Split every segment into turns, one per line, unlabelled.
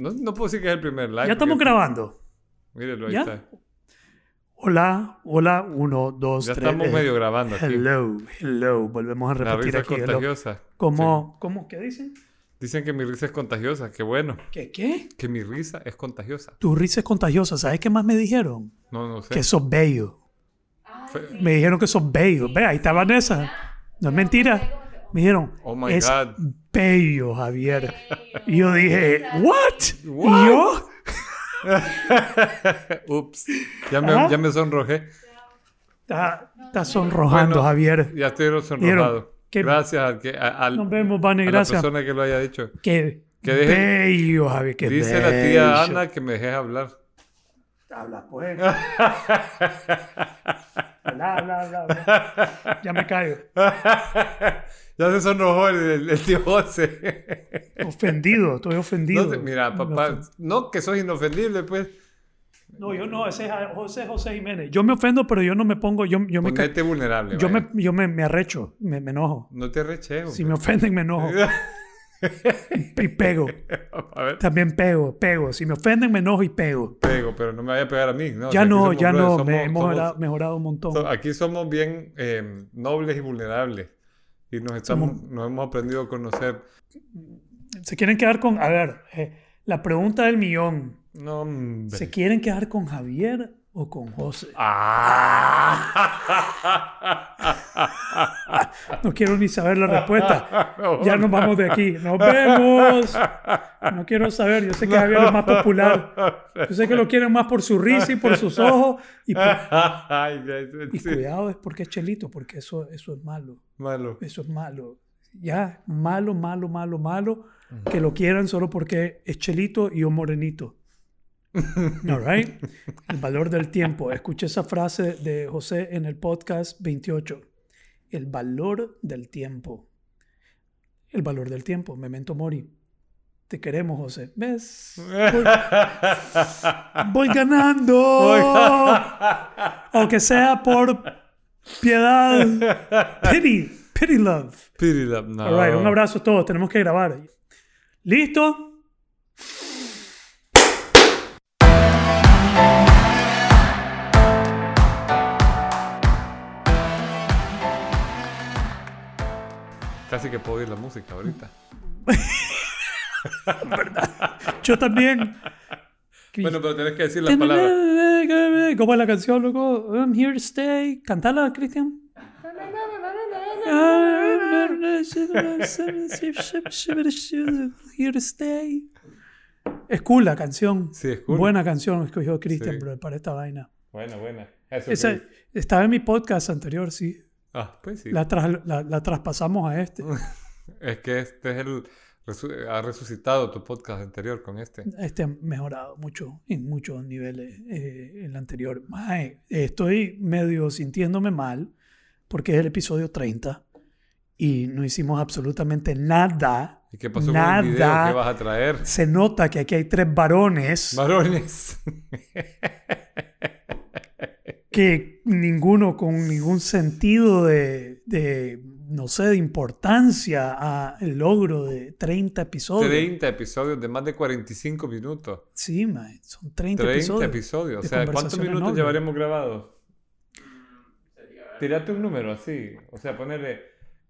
No, no puedo decir que es el primer live.
Ya estamos
porque-
grabando.
Mírelo, ahí
¿Ya?
está.
Hola, hola, uno, dos,
Ya
tres.
estamos
eh,
medio grabando aquí.
Hello, hello. Volvemos a
La
repetir
risa es
aquí. hello.
contagiosa.
¿Cómo, ¿Cómo? ¿Qué dicen?
Dicen que mi risa es contagiosa. Qué bueno.
¿Qué? ¿Qué?
Que mi risa es contagiosa.
Tu risa es contagiosa. ¿Sabes qué más me dijeron?
No, no sé.
Que sos bello.
Fe-
Me dijeron que sos bello. Ve, ahí está Vanessa. No es mentira. Me dijeron,
Oh my
es
God.
Bello, Javier. Y yo dije, ¿what?
What?
¿Y yo?
Ups. Ya me,
Ajá.
ya me sonrojé.
Está, está sonrojando,
Bueno,
Javier.
Ya estoy sonrojado. Gracias al que, a, al-
Nos vemos, Vane,
a la persona que lo haya dicho.
Qué
Que deje-
bello, Javier. Qué
Dice la
bello.
tía Ana que me dejes hablar.
Habla, pues. Habla, habla, habla, habla. Ya me callo.
ya se sonrojó el, el- el tío José.
Ofendido, estoy ofendido.
No te- mira, papá, no que sos inofendible, pues.
No, yo no, ese es José José Jiménez. Yo me ofendo, pero yo no me pongo, yo, yo me,
vulnerable.
yo
vaya.
me, yo me, me arrecho, me, me enojo.
No te recheo.
Si me ofenden, me enojo. Y pego.
A ver,
También pego, pego. Si me ofenden, me enojo y pego.
pego, pero no me vaya a pegar a mí. No,
ya no, ya
brothers,
no,
somos-
me hemos
somos-
mejorado, mejorado un montón.
so- aquí somos bien eh, nobles y vulnerables. Y nos, estamos, nos hemos aprendido a conocer.
Se quieren quedar con, a ver, eh, la pregunta del millón.
No.
¿Se quieren quedar con Javier o con José?
Ah.
No quiero ni saber la respuesta. Ya nos vamos de aquí. Nos vemos. No quiero saber. Yo sé que Javier es más popular. Yo sé que lo quieren más por su risa y por sus ojos. Y, por- cuidado es porque es chelito, porque eso, eso es malo.
Malo.
Eso es malo. Ya, malo, malo, malo, malo. Que lo quieran solo porque es chelito y un morenito. All right? El valor del tiempo. Escuché esa frase de José en el podcast 28. El valor del tiempo. El valor del tiempo. Memento mori. Te queremos, José. ¿Ves? Voy, voy ganando. Aunque sea por piedad. Pity. Pity love.
Pity love, no.
All right, un abrazo a todos. Tenemos que grabar. ¿Listo?
Casi que puedo oír la música ahorita.
Yo también.
Bueno, pero tenés que decir las palabras.
¿Cómo es la canción, loco? I'm here to stay. Cantala, Cristian. Here to stay. Es cool la canción.
Sí, es cool.
Buena canción escogió Cristian,
Sí.
para esta vaina.
Buena, buena. Eso
Esa, estaba en mi podcast anterior, sí.
Ah, pues sí.
La, tras- la- la traspasamos a este.
Es que este es el... resu- Ha resucitado tu podcast anterior con este.
Este ha mejorado mucho en muchos niveles eh, el anterior. Estoy medio sintiéndome mal porque es el episodio 30 y no hicimos absolutamente nada.
¿Y qué pasó
nada.
con el video que vas a traer?
Se nota que aquí hay tres varones
Varones.
que ninguno con ningún sentido de, de, no sé, de importancia a el logro de 30 episodios.
30 episodios de más de 45 minutos.
Sí, mae, son 30,
30
episodios.
episodios. O sea, ¿cuántos minutos
nobles.
llevaremos grabados? Tírate un número así. O sea, ponerle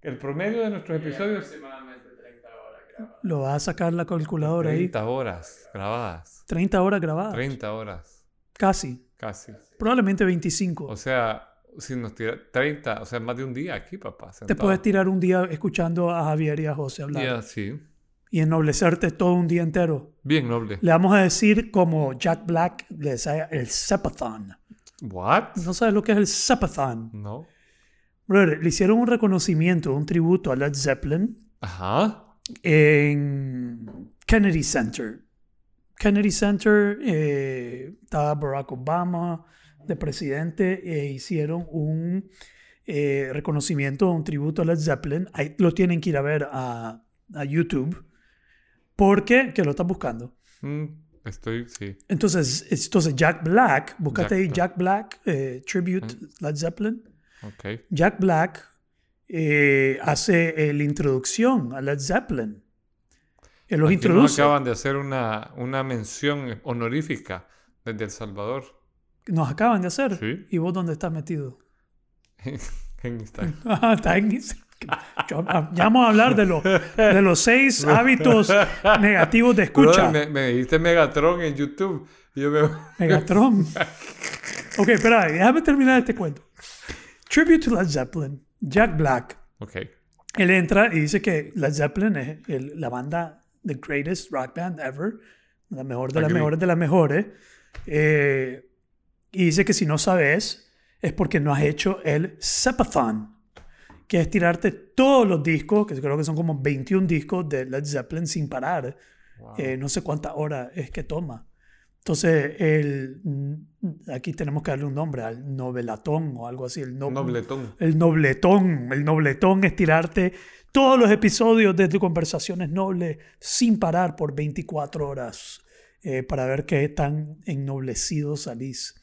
el promedio de nuestros episodios.
aproximadamente 30 horas grabadas.
Lo va a sacar la calculadora ahí.
30 horas grabadas.
30 horas grabadas.
30 horas.
Casi.
Casi.
Probablemente 25.
O sea, si nos tira 30, o sea, más de un día aquí, papá.
Te puedes tirar un día escuchando a Javier y a José hablar.
Ya, sí.
Y ennoblecerte todo un día entero.
Bien noble.
Le vamos a decir como Jack Black le decía el Zepathon.
¿What?
¿No sabes lo que es el Zepathon?
No.
Brother, le hicieron un reconocimiento, un tributo a Led Zeppelin
Ajá.
en Kennedy Center. Kennedy Center, eh, estaba Barack Obama de presidente e hicieron un eh, reconocimiento, un tributo a Led Zeppelin. Ahí lo tienen que ir a ver a, a YouTube. Porque, que lo están buscando.
Mm, estoy, sí.
Entonces, entonces Jack Black, búscate
Jack
ahí
Black.
Jack Black, eh, Tribute Led Zeppelin.
Ok.
Jack Black eh, hace eh, la introducción a Led Zeppelin. Él los
Aquí
introduce.
Nos acaban de hacer una, una mención honorífica desde El Salvador.
Nos acaban de hacer.
Sí.
¿Y vos dónde estás metido?
en Instagram.
Ah, está en Instagram. Yo- Ya vamos a hablar de, los de los seis hábitos negativos de escucha.
Brother, me, me dijiste Megatron en YouTube. Y yo me...
Megatron. ok, espera, déjame terminar este cuento. Tribute to Led Zeppelin. Jack Black.
Ok.
Él entra y dice que Led Zeppelin es el- la banda, the greatest rock band ever. La mejor de las mejores de las mejores. Eh, y dice que si no sabes es porque no has hecho el Zeppathon, que es tirarte todos los discos, que creo que son como 21 discos de Led Zeppelin sin parar.
Wow.
Eh, no sé cuántas horas es que toma. Entonces, el, mm, aquí tenemos que darle un nombre al novelatón o algo así. El no-
Nobletón.
el nobletón. El nobletón es tirarte todos los episodios de conversaciones nobles sin parar por 24 horas eh, para ver qué tan ennoblecido salís.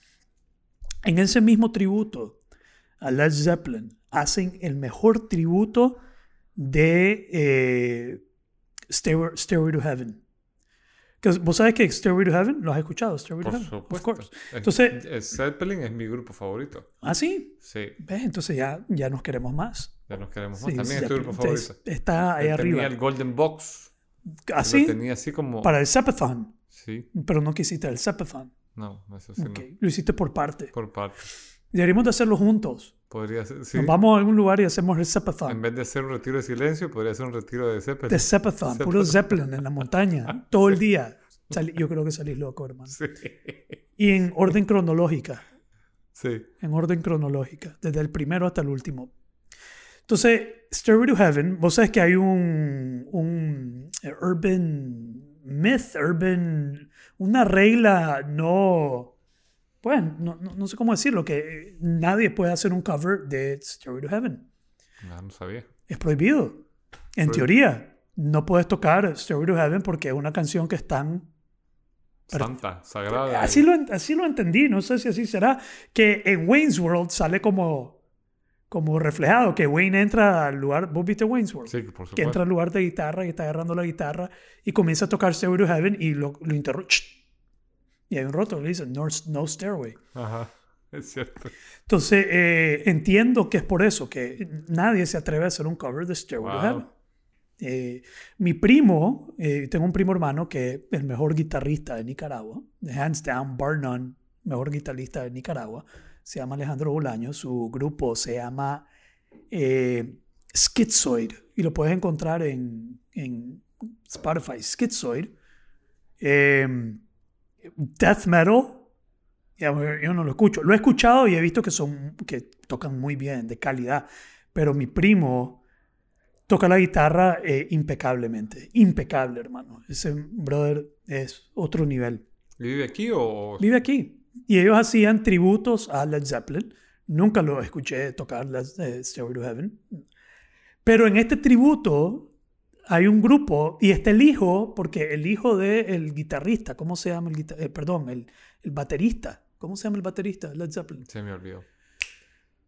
En ese mismo tributo a Led Zeppelin hacen el mejor tributo de eh, Stairway, Stairway to Heaven. Vos sabés que Stairway to Heaven, ¿lo has escuchado? Stairway to
Por
Heaven, of
supuesto.
course.
Es-
Entonces-
es- Zeppelin es mi grupo favorito.
¿Ah, sí?
Sí,
¿Ves? Entonces ya, ya nos queremos más.
Ya nos queremos más.
Sí,
También es tu grupo
Zeppelin.
favorito.
Está ahí
Él
arriba.
Tenía el Golden Box. Lo
Así,
tenía así como...
para el Zeppathon.
Sí.
Pero no quisiste el Zeppathon.
No, eso sí
Ok, Lo hiciste por parte.
no. Por parte.
Deberíamos de hacerlo juntos.
Podría ser... Sí.
Nos vamos a algún lugar y hacemos el
En
Zeppathon.
vez de hacer un retiro de silencio, podría ser un retiro de Zeppelin.
De Zeppathon, puro Zeppelin en la montaña. Todo el día. Sali- Yo creo que salís loco, hermano.
Sí.
Y en orden cronológica.
Sí.
en orden cronológica, desde el primero hasta el último. Entonces, Stairway to Heaven, vos sabes que hay un, un urban myth, urban, una regla no, pues, no, no- no sé cómo decirlo, que nadie puede hacer un cover de Stairway to Heaven.
No, no sabía.
Es prohibido. En teoría, no puedes tocar Stairway to Heaven porque es una canción que es tan
Santa, sagrada.
Así lo, así lo entendí, no sé si así será, que en Wayne's World sale como, como reflejado, que Wayne entra al lugar, ¿vos viste Wayne's World?
Sí, por
que entra al lugar de guitarra y está agarrando la guitarra y comienza a tocar Stairway to Heaven y lo, lo interrumpe. Y hay un roto, le dice, no, no Stairway.
Ajá. Es cierto.
Entonces, eh, entiendo que es por eso que nadie se atreve a hacer un cover de Stairway to
Wow.
Heaven. Eh, mi primo, eh, tengo un primo hermano que es el mejor guitarrista de Nicaragua, hands down, bar none, mejor guitarrista de Nicaragua, se llama Alejandro Bolaño, su grupo se llama eh, Schizoid y lo puedes encontrar en, en Spotify, Schizoid. Eh, death metal, ya, yo no lo escucho, lo he escuchado y he visto que, son, que tocan muy bien, de calidad, pero mi primo toca la guitarra eh, impecablemente. Impecable, hermano. Ese brother es otro nivel.
¿Y vive aquí o...?
Vive aquí. Y ellos hacían tributos a Led Zeppelin. Nunca lo escuché tocar Led, eh, Stairway to Heaven. Pero en este tributo hay un grupo y está el hijo, porque el hijo del guitarrista, ¿cómo se llama el guitarrista? perdón, el, el baterista. ¿Cómo se llama el baterista de Led Zeppelin?
Se me olvidó.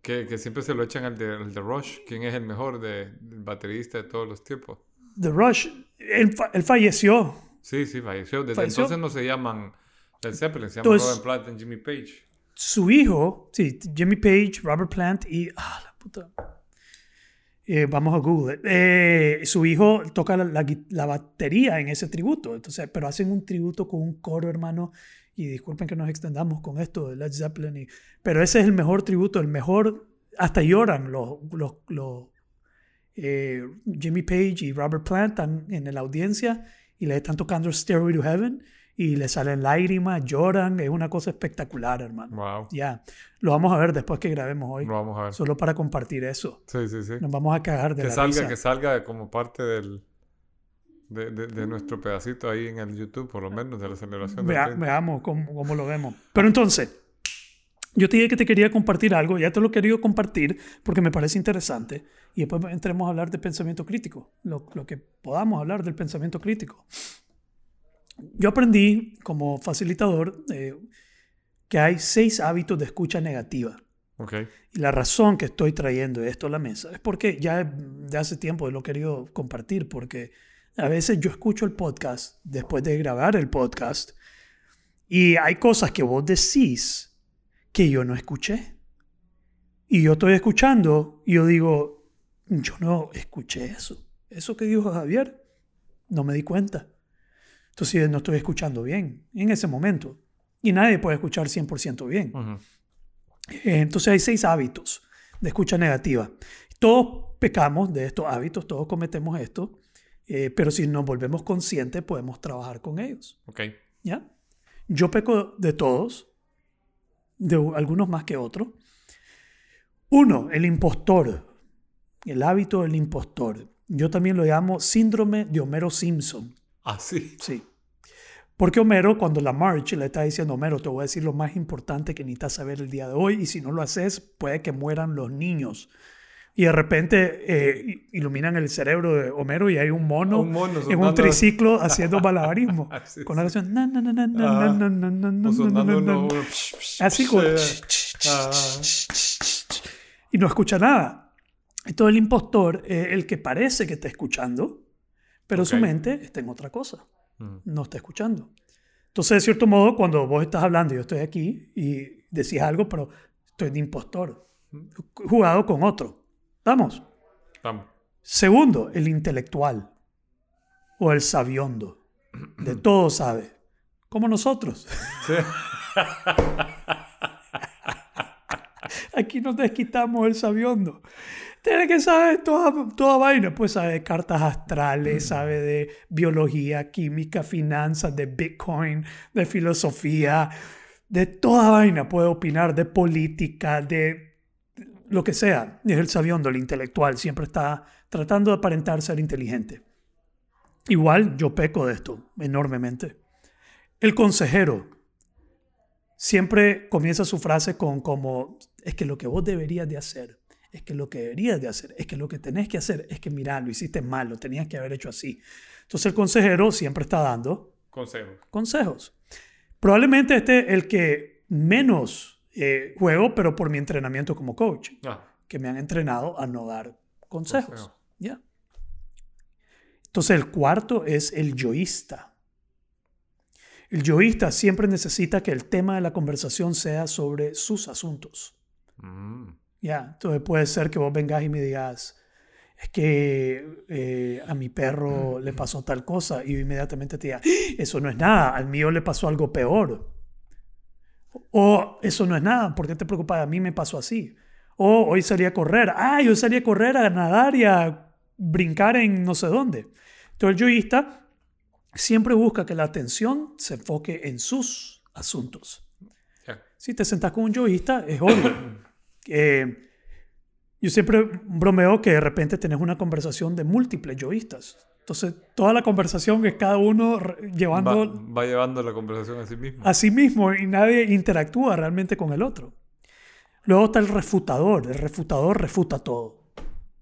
Que, que siempre se lo echan al de, al de Rush. ¿Quién es el mejor de, del baterista de todos los tiempos?
The Rush. Él, él falleció.
Sí, sí, falleció. Desde
¿Falleció?
entonces no se llaman Led Zeppelin, se
Entonces-
Robin Plant y Jimmy Page.
su hijo, sí, Jimmy Page, Robert Plant y. Ah, la puta. Eh, vamos a Google. Eh, su hijo toca la, la la batería en ese tributo. Entonces, pero hacen un tributo con un coro, hermano. Y disculpen que nos extendamos con esto de Led Zeppelin. y- pero ese es el mejor tributo, el mejor. Hasta lloran los, los, los, eh, Jimmy Page y Robert Plant están en la audiencia y le están tocando Stairway to Heaven y le salen lágrimas, lloran, es una cosa espectacular, hermano.
Wow.
Ya, lo vamos a ver después que grabemos hoy,
Lo vamos a ver.
solo para compartir eso.
Sí, sí, sí.
Nos vamos a cagar de
Que
la
salga,
risa.
que salga como parte del... De, de- de nuestro pedacito ahí en el YouTube, por lo menos, de la celebración
Vea-
30.
veamos cómo, cómo lo vemos. Pero entonces, yo te dije que te quería compartir algo, ya te lo he querido compartir porque me parece interesante. Y después entremos a hablar de pensamiento crítico, lo, lo que podamos hablar del pensamiento crítico. Yo aprendí como facilitador eh, que hay seis hábitos de escucha negativa. Y la razón que estoy trayendo esto a la mesa es porque ya de hace tiempo lo he querido compartir, porque A veces yo escucho el podcast después de grabar el podcast y hay cosas que vos decís que yo no escuché. Y yo estoy escuchando y yo digo, yo no escuché eso. Eso que dijo Javier, no me di cuenta. Entonces no estoy escuchando bien en ese momento. Y nadie puede escuchar 100% bien. Eh, Entonces hay seis hábitos de escucha negativa. Todos pecamos de estos hábitos, todos cometemos esto, eh, pero si nos volvemos conscientes podemos trabajar con ellos.
Ok.
¿ya? Yo peco de todos, de algunos más que otros. Uno, el impostor, el hábito del impostor. Yo también lo llamo síndrome de Homero Simpson.
Ah, sí.
Sí. Porque Homero, cuando la March le está diciendo, Homero, te voy a decir lo más importante que necesitas saber el día de hoy, y si no lo haces, puede que mueran los niños. Y de repente eh, iluminan el cerebro de Homero y hay un mono,
Un mono
en un triciclo haciendo malabarismo.
Sí,
con la canción...
Ah,
Así como...
eh, ah.
Y no escucha nada. Entonces el impostor es el que parece que está escuchando, pero su
Ok.
mente está en otra cosa
Ujú.
no está escuchando. Entonces, de cierto modo, cuando vos estás hablando, yo estoy aquí y decís algo, pero estoy de impostor, jugado con otro. Vamos.
Vamos.
Segundo, el intelectual o el sabiondo. De todo sabe. Como nosotros.
Sí.
Aquí nos desquitamos el sabiondo. Tiene que saber toda, toda vaina. Pues sabe de cartas astrales, sabe de biología, química, finanzas, de Bitcoin, de filosofía, de toda vaina. Puede opinar de política, de lo que sea. Es el sabiondo, el intelectual. Siempre está tratando de aparentar ser inteligente. Igual yo peco de esto enormemente. El consejero siempre comienza su frase con como, es que lo que vos deberías de hacer, es que lo que deberías de hacer, es que lo que tenés que hacer, es que mira, lo hiciste mal, lo tenías que haber hecho así. Entonces el consejero siempre está dando
Consejo.
consejos. Probablemente este es el que menos eh, juego, pero por mi entrenamiento como coach,
Ah,
que me han entrenado a no dar consejos.
Consejo.
¿Ya? Entonces el cuarto es el yoísta. El yoísta siempre necesita que el tema de la conversación sea sobre sus asuntos.
mm,
Ya, entonces puede ser que vos vengas y me digas, es que eh, a mi perro le pasó tal cosa y inmediatamente te diga, "¡Ah! eso no es nada, al mío le pasó algo peor. O eso no es nada, ¿por qué te preocupas? A mí me pasó así. O hoy salí a correr, ah, yo salí a correr, a nadar y a brincar en no sé dónde. Entonces el yoísta siempre busca que la atención se enfoque en sus asuntos. Si te sentás con un yoísta, es obvio. Eh, yo siempre bromeo que de repente tenés una conversación de múltiples yoístas. Entonces, toda la conversación es cada uno llevando
Va, va llevando la conversación a sí mismo.
a sí mismo y nadie interactúa realmente con el otro. Luego está el refutador. El refutador refuta todo.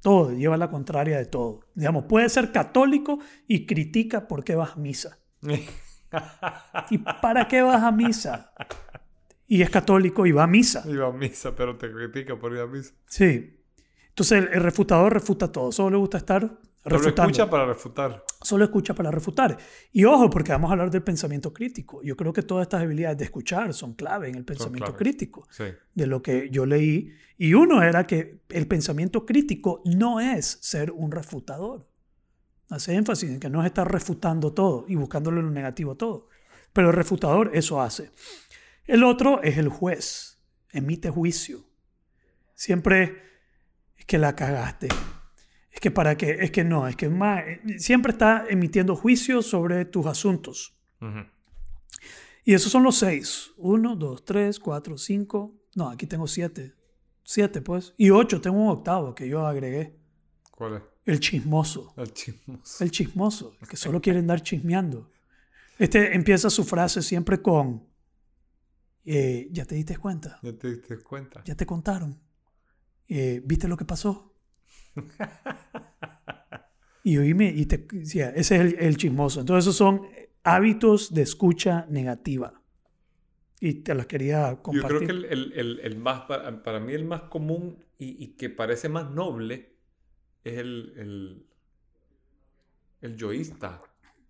Todo, lleva la contraria de todo. Digamos, puede ser católico y critica por qué vas a misa. ¿Y para qué vas a misa? Y es católico y va a misa.
Iba a misa, pero te critica por ir a misa.
Sí. Entonces el, el refutador refuta todo. Solo le gusta estar Refutando.
escucha para refutar.
Solo escucha para refutar. Y ojo, porque vamos a hablar del pensamiento crítico. Yo creo que todas estas habilidades de escuchar son clave en el pensamiento crítico.
Sí.
De lo que yo leí. Y uno era que el pensamiento crítico no es ser un refutador. Hace énfasis en que no es estar refutando todo y buscándole lo negativo a todo. Pero el refutador eso hace. El otro es el juez. Emite juicio. Siempre es que la cagaste. Es que para qué, es que no, es que más, siempre está emitiendo juicios sobre tus asuntos. Y esos son los seis. Uno, dos, tres, cuatro, cinco. No, aquí tengo siete. Siete, pues. Y ocho, tengo un octavo que yo agregué.
¿Cuál es?
El chismoso.
El chismoso.
El chismoso, el que solo quiere andar chismeando. Este empieza su frase siempre con, eh, ¿ya te diste cuenta?
Ya te diste cuenta.
¿Ya te contaron? Eh, ¿Viste lo que pasó? Y oíme, y te decía, ese es el, el chismoso. Entonces esos son hábitos de escucha negativa. Y te las quería
Yo
compartir.
creo que el, el- el- más, para, para mí el más común y, y que parece más noble es el, el, el yoísta.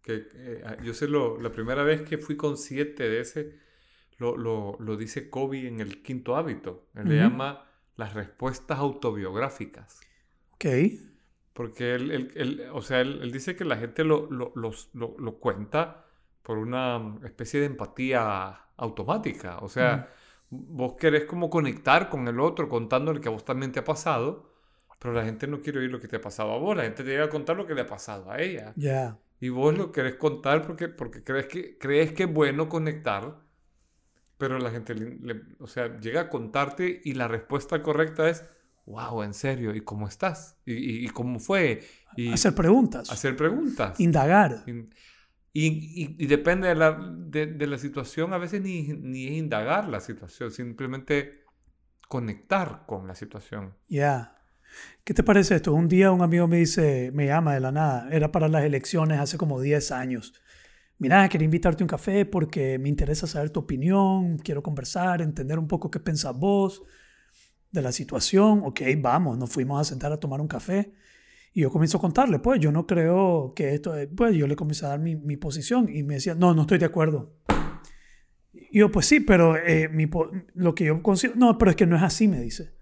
Que, eh, yo sé, lo, la primera vez que fui consciente de ese, lo, lo, lo dice Kobe en el quinto hábito. Él le llama las respuestas autobiográficas.
Ok.
Porque él, él- él- o sea, él, él dice que la gente lo, lo, los- lo- lo cuenta por una especie de empatía automática. O sea, vos querés como conectar con el otro contándole que a vos también te ha pasado, pero la gente no quiere oír lo que te ha pasado a vos. La gente te llega a contar lo que le ha pasado a ella.
Ya.
Y vos lo querés contar porque, porque crees, que, crees que es bueno conectar, pero la gente, le- le- o sea, llega a contarte y la respuesta correcta es, wow, en serio, ¿y cómo estás? ¿Y, y- cómo fue? Y
Hacer preguntas.
hacer preguntas.
Indagar.
Y, y- y depende de la, de, de la situación, a veces ni, ni es indagar la situación, simplemente conectar con la situación.
Ya. ¿Qué te parece esto? Un día un amigo me dice, me llama de la nada, era para las elecciones hace como 10 años. Mira, quería invitarte a un café porque me interesa saber tu opinión, quiero conversar, entender un poco qué pensás vos de la situación. Ok, vamos, nos fuimos a sentar a tomar un café. Y yo comienzo a contarle, pues yo no creo que esto, es- pues yo le comencé a dar mi, mi posición y me decía, no, no estoy de acuerdo. Y yo, pues sí, pero eh, mi lo que yo considero, no, pero es que no es así, me dice.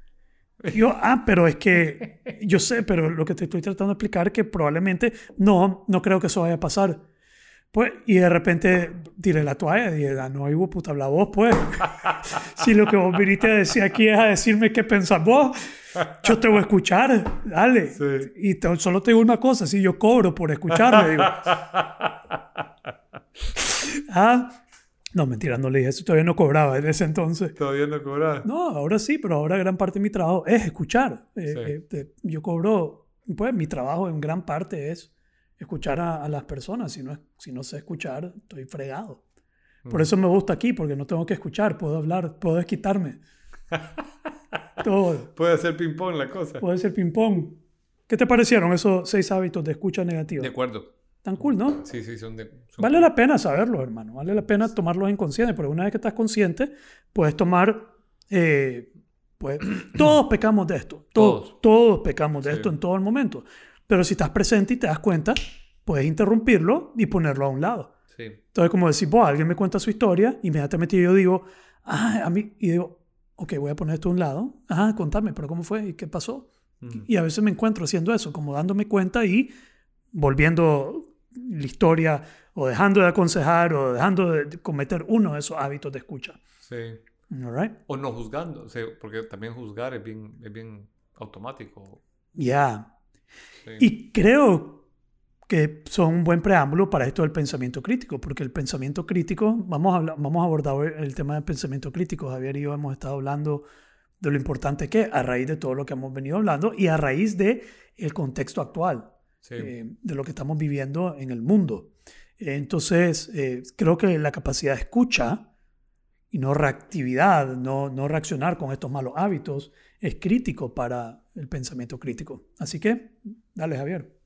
Y Yo, ah, pero es que yo sé, pero lo que te estoy tratando de explicar es que probablemente no, no creo que eso vaya a pasar. Pues, y de repente tiré la toalla y dije, ah, no, hijo puta, habla vos, pues. si lo que vos viniste a decir aquí es a decirme qué pensás vos, yo te voy a escuchar, dale.
Sí.
Y te- solo te digo una cosa, si yo cobro por escucharme, digo. ah, no, mentira, no le dije eso, todavía no cobraba en ese entonces.
Todavía no cobras.
No, ahora sí, pero ahora gran parte de mi trabajo es escuchar. Eh,
Sí.
eh, eh, yo cobro, pues mi trabajo en gran parte es escuchar a, a las personas. Si no, si no sé escuchar, estoy fregado. Por eso me gusta aquí, porque no tengo que escuchar, puedo hablar, puedo desquitarme. Todo.
Puede hacer ping-pong la cosa.
Puede ser ping-pong. ¿Qué te parecieron esos seis hábitos de escucha negativa?
De acuerdo.
Tan cool, ¿no?
Sí, sí, son de... son
Vale la pena saberlo, hermano. Vale la pena tomarlos en conciencia, porque una vez que estás consciente, puedes tomar. eh, pues, todos pecamos de esto. Todos.
Todos.
Todos pecamos de
Sí.
esto en todo el momento. Pero si estás presente y te das cuenta, puedes interrumpirlo y ponerlo a un lado.
Sí.
Entonces, como decir, vos, alguien me cuenta su historia, inmediatamente yo digo, ah, a mí, y digo, ok, voy a poner esto a un lado. Ah, contame, pero ¿cómo fue? ¿Y qué pasó?
Ujú.
Y a veces me encuentro haciendo eso, como dándome cuenta y volviendo la historia o dejando de aconsejar o dejando de cometer uno de esos hábitos de escucha.
Sí.
All right?
O no juzgando, o sea, porque también juzgar es bien, es bien automático.
Ya.
Sí.
Y creo que son un buen preámbulo para esto del pensamiento crítico, porque el pensamiento crítico, vamos a, hablar- vamos a abordar hoy el tema del pensamiento crítico. Javier y yo hemos estado hablando de lo importante que a raíz de todo lo que hemos venido hablando y a raíz de el contexto actual.
Sí.
eh, de lo que estamos viviendo en el mundo. Entonces, eh, creo que la capacidad de escucha y no reactividad, no, no reaccionar con estos malos hábitos, es crítico para el pensamiento crítico. Así que, dale Javier,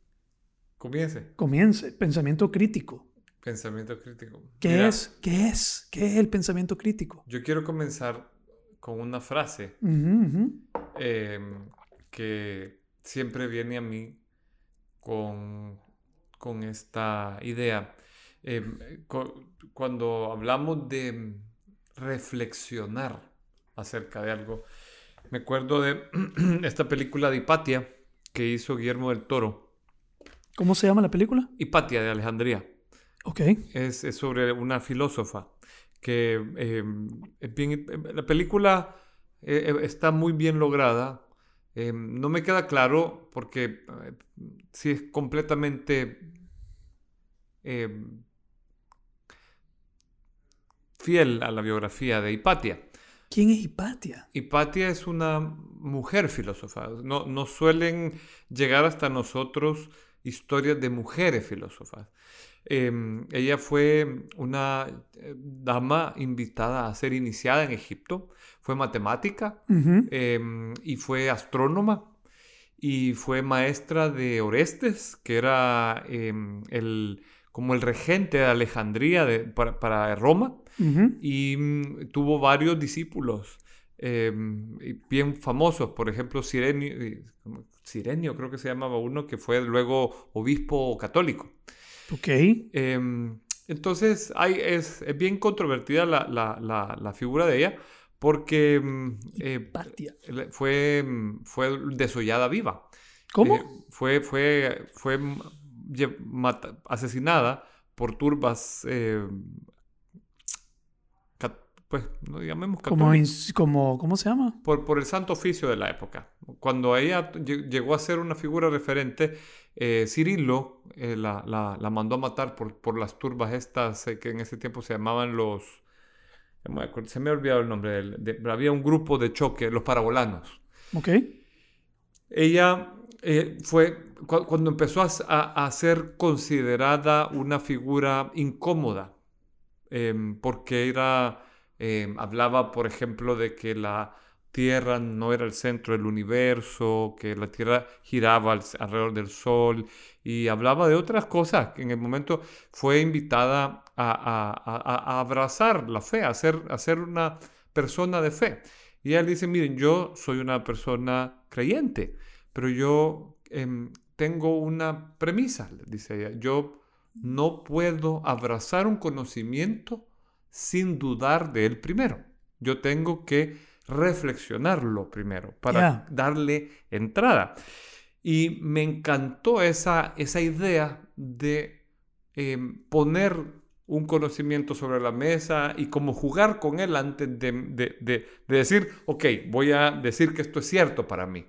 Comience.
comience. Pensamiento crítico.
Pensamiento crítico.
¿Qué
Mira,
es? ¿Qué es? ¿Qué es el pensamiento crítico?
Yo quiero comenzar con una frase eh, que siempre viene a mí con, con esta idea. Eh, cu- cuando hablamos de reflexionar acerca de algo, me acuerdo de esta película de Hipatia que hizo Guillermo del Toro.
¿Cómo se llama la película?
Hipatia de Alejandría.
Ok.
Es, es sobre una filósofa que eh, es bien- la película eh, eh, está muy bien lograda. Eh, no me queda claro porque eh, si es completamente eh, fiel a la biografía de Hipatia.
¿Quién es Hipatia?
Hipatia es una mujer filósofa. No, no suelen llegar hasta nosotros historias de mujeres filósofas. Eh, ella fue una eh, dama invitada a ser iniciada en Egipto. Fue matemática eh, y fue astrónoma y fue maestra de Orestes, que era eh, el, como el regente de Alejandría de- para, para Roma y mm, tuvo varios discípulos. em, bien famosos, por ejemplo, Sirenio, ¿cómo? Sirenio creo que se llamaba uno, que fue luego obispo católico.
Ok.
Em, entonces, hay, es, es bien controvertida la, la- la- la figura de ella porque mm, eh, fue, mm, fue desollada viva.
¿Cómo?
Eh, fue fue, fue mata- asesinada por turbas, eh, pues, no llamemos
como, como, ¿Cómo se llama?
por, por el santo oficio de la época. Cuando ella lle- llegó a ser una figura referente, eh, Cirilo eh, la, la- la mandó a matar por, por las turbas estas eh, que en ese tiempo se llamaban los... Se me ha olvidado el nombre. de- pero había un grupo de choque, los parabolanos.
Ok.
Ella fue, cu- cuando empezó a- a ser considerada una figura incómoda, em, porque era, em, hablaba, por ejemplo, de que la Tierra no era el centro del universo, que la Tierra giraba al- alrededor del Sol, y hablaba de otras cosas, en el momento fue invitada a, a- a- a abrazar la fe, a ser, a ser una persona de fe. Y ella dice, miren, yo soy una persona creyente, pero yo em, tengo una premisa, dice ella, yo no puedo abrazar un conocimiento sin dudar de él primero. Yo tengo que reflexionarlo primero para darle entrada. Y me encantó esa, esa idea de em, poner un conocimiento sobre la mesa y como jugar con él antes de, de- de- de decir, ok, voy a decir que esto es cierto para mí.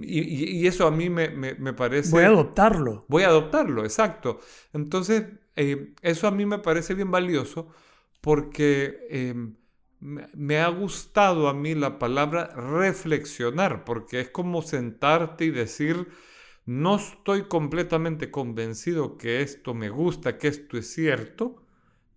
Y, y- y eso a mí me, me- me parece...
Voy a adoptarlo.
Voy a adoptarlo, exacto. Entonces, eh, eso a mí me parece bien valioso porque eh, me, ha gustado a mí la palabra reflexionar, porque es como sentarte y decir, no estoy completamente convencido que esto me gusta, que esto es cierto,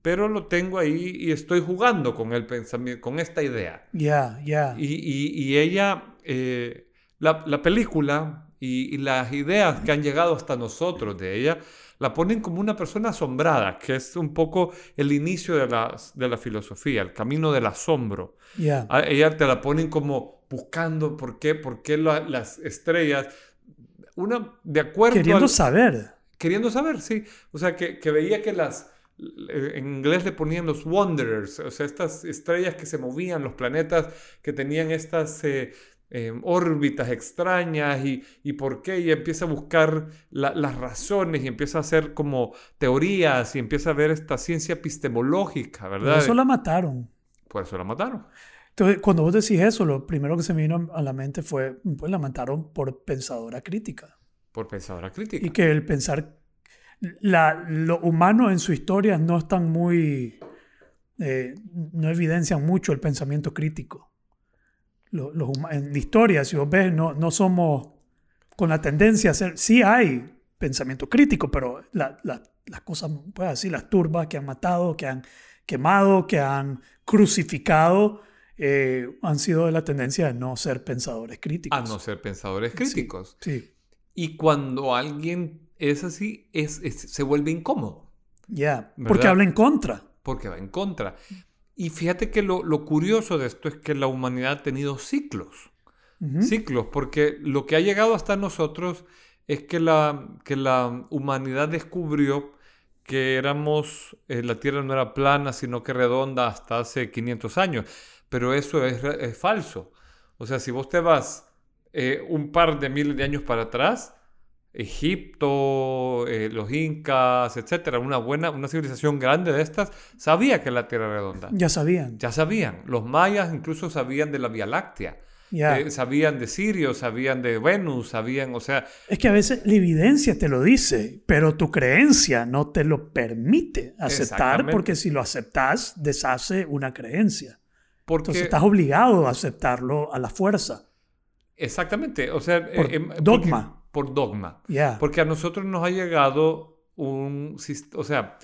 pero lo tengo ahí y estoy jugando con el pensamiento, con esta idea.
Ya, ya.
Y, y- y ella, eh, la, la película y, y las ideas que han llegado hasta nosotros de ella, la ponen como una persona asombrada, que es un poco el inicio de la, de la filosofía, el camino del asombro.
Ya.
A ella te la ponen como buscando por qué, por qué la- las estrellas, una de acuerdo
Queriendo
al-
saber.
queriendo saber, sí. O sea, que, que veía que las, eh, en inglés le ponían los wanderers, o sea, estas estrellas que se movían, los planetas que tenían estas eh, eh, órbitas extrañas y, y por qué, y empieza a buscar la- las razones y empieza a hacer como teorías y empieza a ver esta ciencia epistemológica,
Por
¿verdad?
eso la mataron.
Por eso la mataron.
Entonces, cuando vos decís eso, lo primero que se me vino a la mente fue, pues la mataron por pensadora crítica.
Por pensadora crítica.
Y que el pensar, la, lo humano en su historia no están muy, eh, no evidencian mucho el pensamiento crítico. Lo- los en la historia, si vos ves, no, no somos con la tendencia a ser, sí hay pensamiento crítico, pero la- la- las cosas, pues así, las turbas que han matado, que han quemado, que han crucificado, eh, han sido de la tendencia de no ser pensadores críticos.
A no ser pensadores críticos.
Sí,
Y cuando alguien es así, es, es- se vuelve incómodo.
ya,
¿Verdad?
porque habla en contra.
porque va en contra. Y fíjate que lo, lo curioso de esto es que la humanidad ha tenido ciclos.
Ujú.
Ciclos, porque lo que ha llegado hasta nosotros es que la, que la humanidad descubrió que éramos, eh, la Tierra no era plana, sino que redonda hasta hace 500 años. Pero eso es falso. O sea, si vos te vas eh, un par de miles de años para atrás, Egipto, eh, los incas, etcétera, una buena, una civilización grande de estas, sabía que la Tierra era redonda.
Ya sabían.
Ya sabían. Los mayas incluso sabían de la Vía Láctea.
Ya.
Eh, sabían de Sirio, sabían de Venus, sabían, o sea,
Es que a veces la evidencia te lo dice, pero tu creencia no te lo permite aceptar, porque si lo aceptas, deshace una creencia.
porque...
Entonces estás obligado a aceptarlo a la fuerza.
Exactamente, o sea...
Por
eh, em, porque-
dogma.
Por dogma.
Ya.
Porque a nosotros nos ha llegado un... O sea,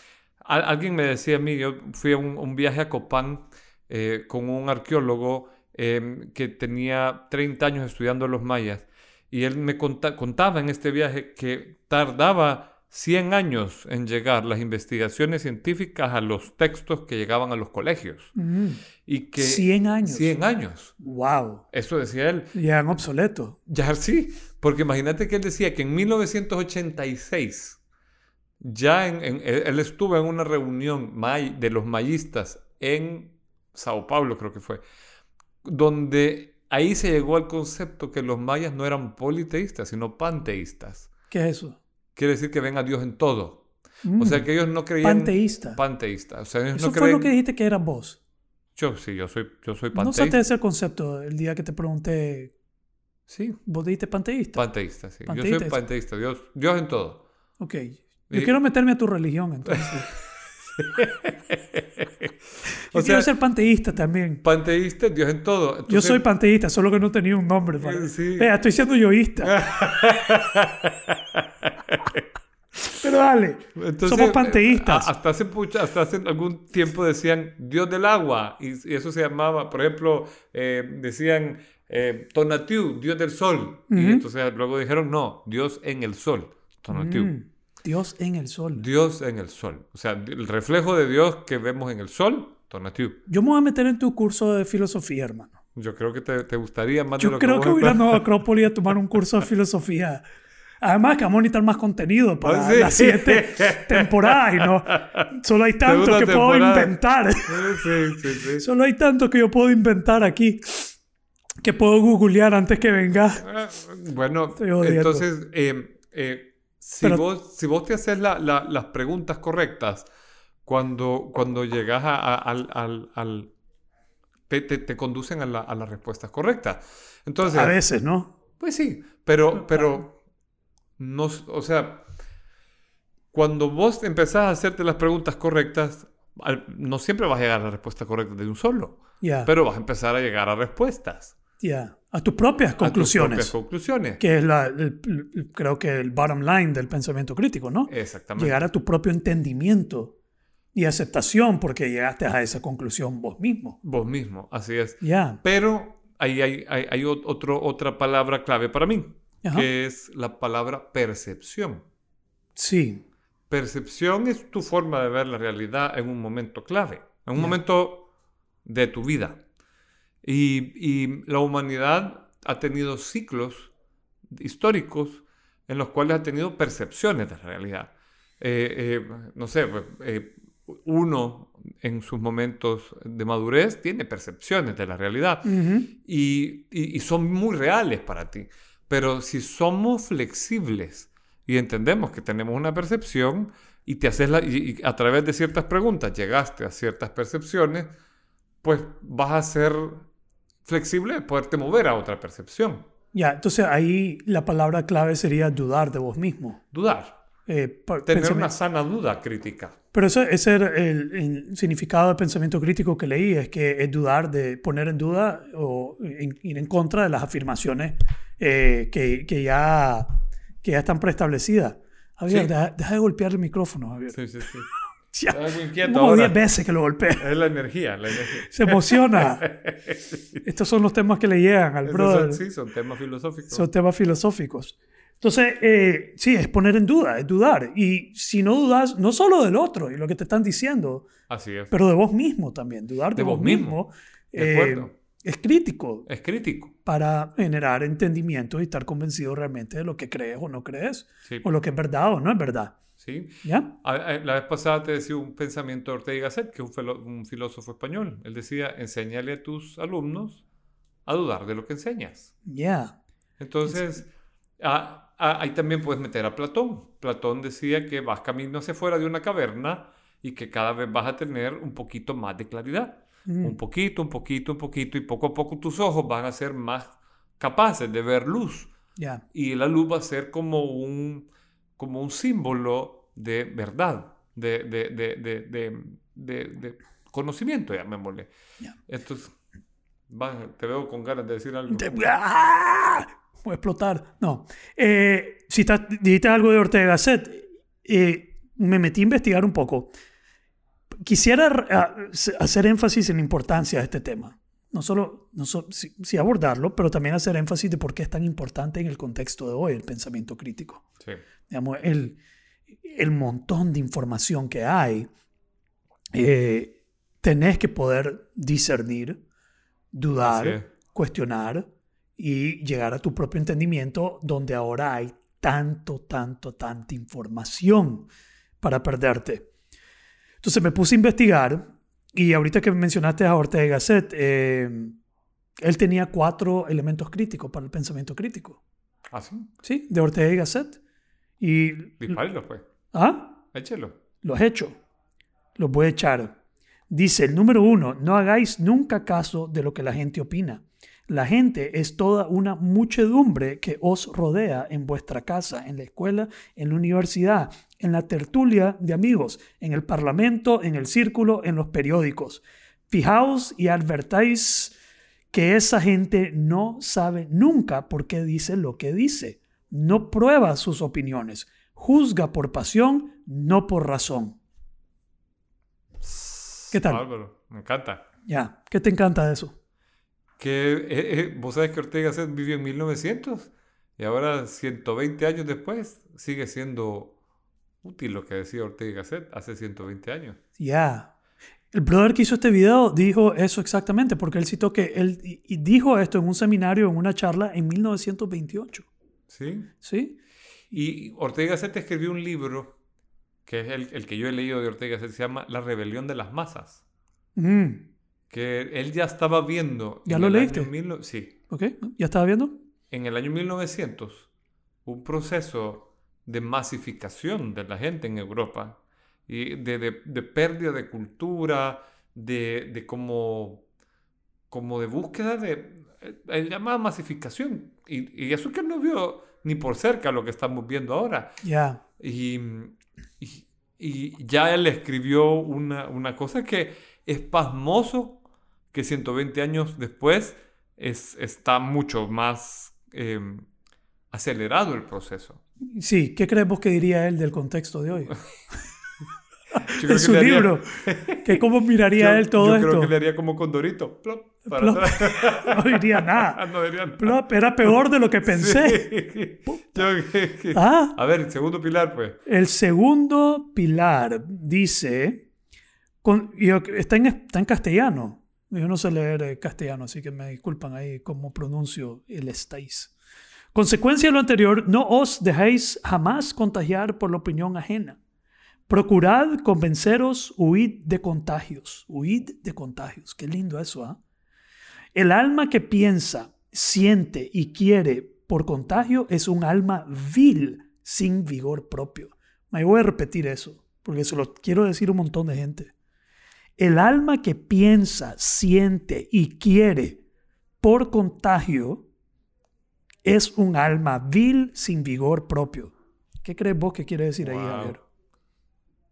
a- alguien me decía a mí, yo fui a un, un viaje a Copán eh, con un arqueólogo eh, que tenía 30 años estudiando los mayas y él me conta- contaba en este viaje que tardaba 100 años en llegar las investigaciones científicas a los textos que llegaban a los colegios.
Mm.
Y que
100 años.
100 años.
Wow.
Eso decía él.
Ya en obsoleto.
Ya sí, porque imagínate que él decía que en 1986, ya en, en- él estuvo en una reunión may- de los mayistas en Sao Paulo, creo que fue, donde ahí se llegó al concepto que los mayas no eran politeístas, sino panteístas.
¿Qué es eso?
Quiere decir que ven a Dios en todo.
Mm.
O sea que ellos no creían...
Panteísta.
Panteístas. O sea, ellos
Eso
no
fue lo que dijiste que eras vos.
Yo sí, yo soy, yo soy
No
panteísta.
usaste ese concepto el día que te pregunté.
Sí,
¿Vos dijiste panteísta?
panteísta, sí. Yo soy panteísta. Dios, Dios en todo.
ok. Yo
Y-
quiero meterme a tu religión, entonces. Yo
O
quiero
sea,
ser panteísta también.
panteísta Dios en todo.
Yo soy panteísta, solo que no tenía un nombre. Para...
Eh, sí.
Vea, estoy siendo yoísta. Pero dale.
Entonces,
Somos panteístas.
eh, a- Hasta hace, mucho- hasta hace algún tiempo decían Dios del agua. Y, y eso se llamaba, por ejemplo, eh, decían eh, Tonatiuh, Dios del sol. Y entonces luego dijeron no, Dios en el sol. Tonatiuh.
Mm, Dios en el sol.
Dios en el sol. O sea, el reflejo de Dios que vemos en el sol, Tonatiuh.
Yo me voy a meter en tu curso de filosofía, hermano.
Yo creo que te, te gustaría más de
Yo
lo
creo que voy a ir a. Nueva Acrópolis a tomar un curso de filosofía. Además que vamos a necesitar más contenido para
Ah, sí.
las siete temporadas y no solo hay tanto
Segunda
que puedo
temporada.
inventar.
Sí, sí, sí.
Solo hay tanto que yo puedo inventar aquí que puedo googlear antes que vengas.
Ah, Bueno, entonces, eh, eh, si,
Pero-
vos, si vos te haces la- la- las preguntas correctas cuando, cuando llegas a- a- al... al- al- te, te- te conducen a, la- a las respuestas correctas. Entonces,
A veces, ¿no?
pues sí, pero, pero no, o sea, cuando vos empezás a hacerte las preguntas correctas, no siempre vas a llegar a la respuesta correcta de un solo,
Ya.
pero vas a empezar a llegar a respuestas.
Ya. A tus propias
a tus
conclusiones.
propias conclusiones.
que es la, el- el- creo que el bottom line del pensamiento crítico, ¿no?
Exactamente.
Llegar a tu propio entendimiento y aceptación porque llegaste a esa conclusión vos mismo.
Vos mismo, así es.
Ya.
Pero ahí hay, hay, hay ot- otro, otra palabra clave para mí,
Ajá.
que es la palabra percepción.
Sí.
Percepción es tu forma de ver la realidad en un momento clave, en un
Ya.
momento de tu vida. Y, y la humanidad ha tenido ciclos históricos en los cuales ha tenido percepciones de la realidad. Eh, eh, no sé, eh, uno en sus momentos de madurez tiene percepciones de la realidad
Ujú.
y, y- y son muy reales para ti. Pero si somos flexibles y entendemos que tenemos una percepción y, te haces la- y- y a través de ciertas preguntas llegaste a ciertas percepciones, pues vas a ser flexible de poderte mover a otra percepción.
Ya, entonces ahí la palabra clave sería dudar de vos mismo.
Dudar.
Eh,
Tener
pensamiento-
una sana duda crítica.
Pero eso, ese era el, el significado de pensamiento crítico que leí, es que es dudar de poner en duda o en- ir en contra de las afirmaciones eh, que, que, ya, que ya están preestablecidas. Javier,
Sí.
deja, deja de golpear el micrófono, Javier.
Sí, sí, sí.
Ya,
inquieto
como
ahora.
10 veces que lo golpea.
Es la energía, la energía.
Se emociona. Estos son los temas que le llegan al brother.
son, sí, son temas filosóficos.
Son temas filosóficos. Entonces, eh, sí, es poner en duda, es dudar. Y si no dudas, no solo del otro y lo que te están diciendo,
Así es.
pero de vos mismo también. Dudar de,
De
vos, mismo,
mismo. De
eh. Es crítico
Es crítico.
para generar entendimiento y estar convencido realmente de lo que crees o no crees,
Sí.
o lo que es verdad o no es verdad.
sí.
¿Ya?
A- a- La vez pasada te decía un pensamiento de Ortega Gasset, que es un, filósofo español. Él decía, enséñale a tus alumnos a dudar de lo que enseñas.
Ya.
Entonces, a- a- ahí también puedes meter a Platón. Platón decía que vas camino hacia afuera de una caverna y que cada vez vas a tener un poquito más de claridad.
Mm.
Un poquito, un poquito, un poquito, y poco a poco tus ojos van a ser más capaces de ver luz.
Ya.
Y la luz va a ser como un, como un símbolo de verdad, de, de, de, de, conocimiento, llamémosle.
Ya.
Entonces, va, te veo con ganas de decir algo.
¡Ah! Voy a explotar. No. Eh, si estás- dijiste algo de Ortega Gasset, eh, me metí a investigar un poco. Quisiera hacer énfasis en la importancia de este tema. No solo, no so- sí, sí abordarlo, pero también hacer énfasis de por qué es tan importante en el contexto de hoy el pensamiento crítico.
Sí.
Digamos, el, el montón de información que hay, eh, tenés que poder discernir, dudar,
es.
cuestionar y llegar a tu propio entendimiento donde ahora hay tanto, tanto, tanta información para perderte. Entonces me puse a investigar y ahorita que mencionaste a Ortega y Gasset, eh, él tenía cuatro elementos críticos para el pensamiento crítico.
¿Ah, sí?
¿Sí? De Ortega y Gasset. Y...
Dispárelo, pues.
¿Ah?
Échelo.
Los he hecho. Los voy a echar. Dice el número uno, no hagáis nunca caso de lo que la gente opina. La gente es toda una muchedumbre que os rodea en vuestra casa, en la escuela, en la universidad, en la tertulia de amigos, en el parlamento, en el círculo, en los periódicos. Fijaos y advertáis que esa gente no sabe nunca por qué dice lo que dice. No prueba sus opiniones. Juzga por pasión, no por razón. ¿Qué tal?
Me encanta.
Ya, ¿qué te encanta de eso?
Que eh, eh, vos sabés que Ortega Gasset vivió en 1900 y ahora 120 años después sigue siendo útil lo que decía Ortega Gasset hace 120 años.
Ya. El brother que hizo este video dijo eso exactamente, porque él citó que él y dijo esto en un seminario, en una charla en 1928.
¿Sí?
¿Sí?
Y Ortega Gasset escribió un libro que es el, el que yo he leído de Ortega Gasset, se llama La rebelión de las masas.
Mm,
Que él ya estaba viendo.
¿Ya lo leíste?
mil sí.
¿Ok? ¿Ya estaba viendo?
En el año 1900, un proceso de masificación de la gente en Europa y de, de- de pérdida de cultura, de, de como, como de búsqueda de. eh, Él llama masificación. Y, y eso que no vio ni por cerca lo que estamos viendo ahora.
Ya.
Y, y- y ya él escribió una, una cosa que es pasmoso que 120 años después es, está mucho más eh, acelerado el proceso.
Sí, ¿qué crees vos que diría él del contexto de hoy?
Yo
en su
haría-
libro. ¿Que ¿Cómo miraría
yo-
él todo
yo
esto?
creo que le haría como Condorito. plop, para
Plop. No diría nada.
no diría nada.
Plop, Era peor de lo que pensé.
Sí. Yo-
Ah,
A ver, segundo pilar, pues.
el segundo pilar dice, con- yo- está, en, está en castellano. Yo no sé leer eh, castellano, así que me disculpan ahí cómo pronuncio el estáis. Consecuencia de lo anterior, no os dejéis jamás contagiar por la opinión ajena. Procurad convenceros, huid de contagios. Huid de contagios. Qué lindo eso, ¿ah? El alma que piensa, siente y quiere por contagio es un alma vil, sin vigor propio. Me voy a repetir eso, porque se lo quiero decir a un montón de gente. El alma que piensa, siente y quiere por contagio es un alma vil, sin vigor propio. ¿Qué crees vos que quiere decir ahí,
Wow.
Javier?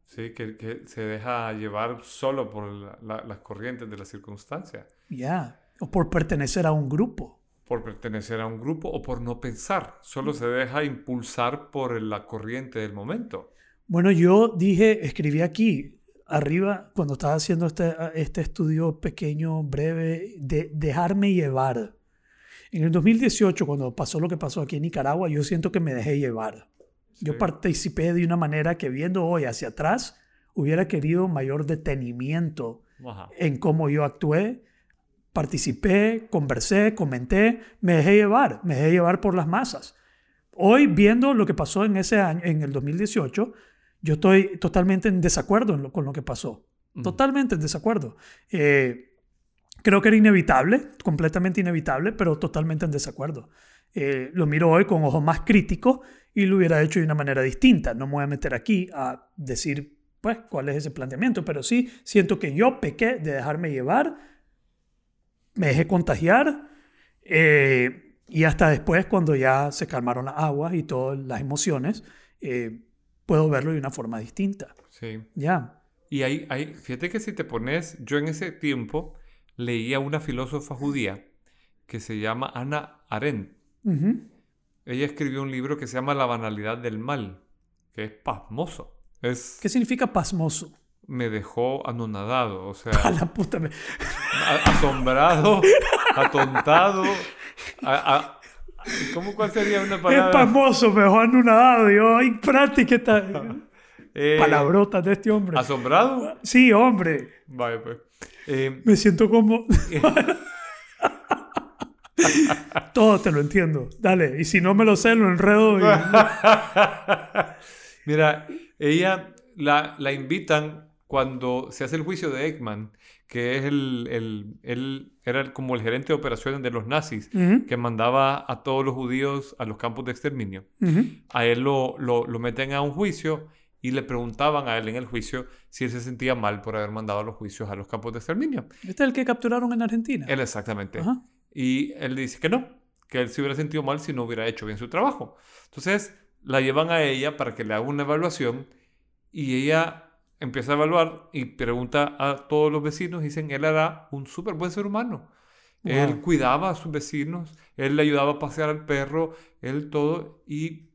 Sí, que, que se deja llevar solo por la- la- las corrientes de las circunstancias.
Ya. O por pertenecer a un grupo.
por pertenecer a un grupo o por no pensar. Solo se deja impulsar por la corriente del momento.
Bueno, yo dije, escribí aquí arriba cuando estaba haciendo este, este estudio pequeño, breve, de dejarme llevar. En el 2018, cuando pasó lo que pasó aquí en Nicaragua, yo siento que me dejé llevar. Yo participé de una manera que viendo hoy hacia atrás, hubiera querido mayor detenimiento
Ajá.
en cómo yo actué. Participé, conversé, comenté, me dejé llevar, me dejé llevar por las masas. Hoy, viendo lo que pasó en ese año, en el 2018, yo estoy totalmente en desacuerdo en lo- con lo que pasó. Totalmente en desacuerdo. Eh, creo que era inevitable, completamente inevitable, pero totalmente en desacuerdo. Eh, lo miro hoy con ojos más críticos y lo hubiera hecho de una manera distinta. No me voy a meter aquí a decir, pues, cuál es ese planteamiento, pero sí siento que yo pequé de dejarme llevar, me dejé contagiar eh, y hasta después, cuando ya se calmaron las aguas y todas las emociones, eh, puedo verlo de una forma distinta.
Sí.
Ya.
Y hay, hay, fíjate que si te pones, yo en ese tiempo leía una filósofa judía que se llama Ana Arendt. Ella escribió un libro que se llama La banalidad del mal, que es pasmoso. Es,
¿Qué significa pasmoso?
me dejó anonadado, o sea,
A la puta. me-
a- asombrado, atontado. a- a- ¿Cómo cuál sería una
Es
palabra?
pasmoso, mejor anonadado. Yo, ay, práctica está.
Eh,
Palabrotas de este hombre.
¿Asombrado?
Sí, hombre.
Vaya, pues. Eh,
Me siento como... Todo te lo entiendo. Dale. Y si no me lo sé, lo enredo. y-
Mira, ella la, la invitan cuando se hace el juicio de Ekman, que es el, el- él era como el gerente de operaciones de los nazis,
Ujú,
que mandaba a todos los judíos a los campos de exterminio.
ujú.
A él lo, lo, lo meten a un juicio y le preguntaban a él en el juicio si él se sentía mal por haber mandado a los juicios a los campos de exterminio.
Este es el que capturaron en Argentina.
Él exactamente.
Ajá.
Y él dice que no, que él se hubiera sentido mal si no hubiera hecho bien su trabajo. Entonces la llevan a ella para que le haga una evaluación y ella empieza a evaluar y pregunta a todos los vecinos. Dicen, él era un súper buen ser humano. Él cuidaba a sus vecinos, él le ayudaba a pasear al perro, él todo. Y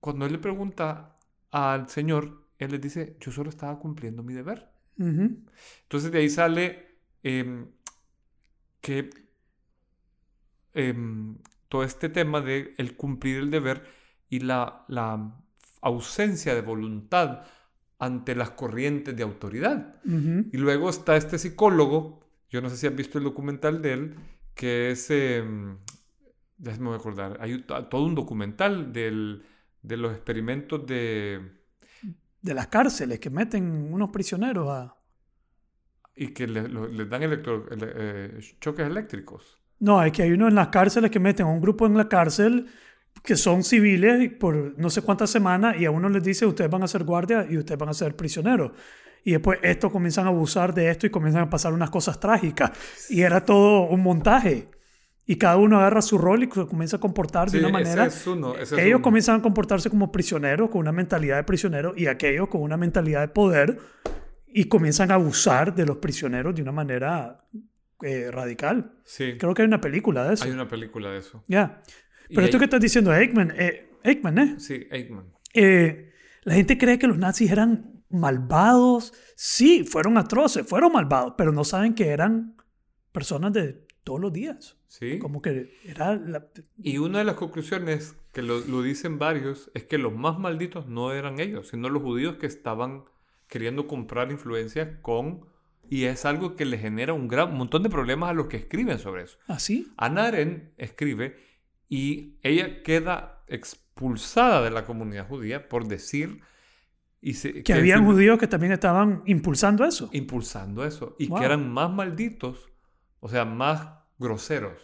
cuando él le pregunta al Señor, él le dice, yo solo estaba cumpliendo mi deber. Entonces de ahí sale em, que em, todo este tema de el cumplir el deber y la, la ausencia de voluntad ante las corrientes de autoridad.
Ujú.
Y luego está este psicólogo, yo no sé si has visto el documental de él, que es, em, déjame acordar, hay todo un documental del- de los experimentos de,
De las cárceles que meten unos prisioneros a...
y que le- les dan electro- ele- eh, choques eléctricos.
No, es que hay uno en las cárceles que meten a un grupo en la cárcel que son civiles por no sé cuántas semanas y a uno les dice ustedes van a ser guardias y ustedes van a ser prisioneros. Y después estos comienzan a abusar de esto y comienzan a pasar unas cosas trágicas. Y era todo un montaje. Y cada uno agarra su rol y co- comienza a comportar
Sí,
de una
ese
manera.
es uno, ese es
Ellos
uno.
comienzan a comportarse como prisioneros, con una mentalidad de prisioneros, y aquellos con una mentalidad de poder, y comienzan a abusar de los prisioneros de una manera eh, radical.
Sí,
Creo que hay una película de eso.
hay una película de eso.
Ya.
Y
Pero esto que estás diciendo, Eichmann, eh, Eichmann, ¿eh?
Sí, Eichmann.
Eh, La gente cree que los nazis eran malvados. Sí, fueron atroces, fueron malvados, pero no saben que eran personas de todos los días.
Sí.
Como que era la-
Y una de las conclusiones que lo, lo dicen varios es que los más malditos no eran ellos, sino los judíos que estaban queriendo comprar influencia con... Y es algo que le genera un gran un montón de problemas a los que escriben sobre eso.
así.
Ana Arendt escribe y ella queda expulsada de la comunidad judía por decir y se-
Que habían
decir-
judíos que también estaban impulsando eso.
impulsando eso y
Wow.
que eran más malditos, o sea, más groseros,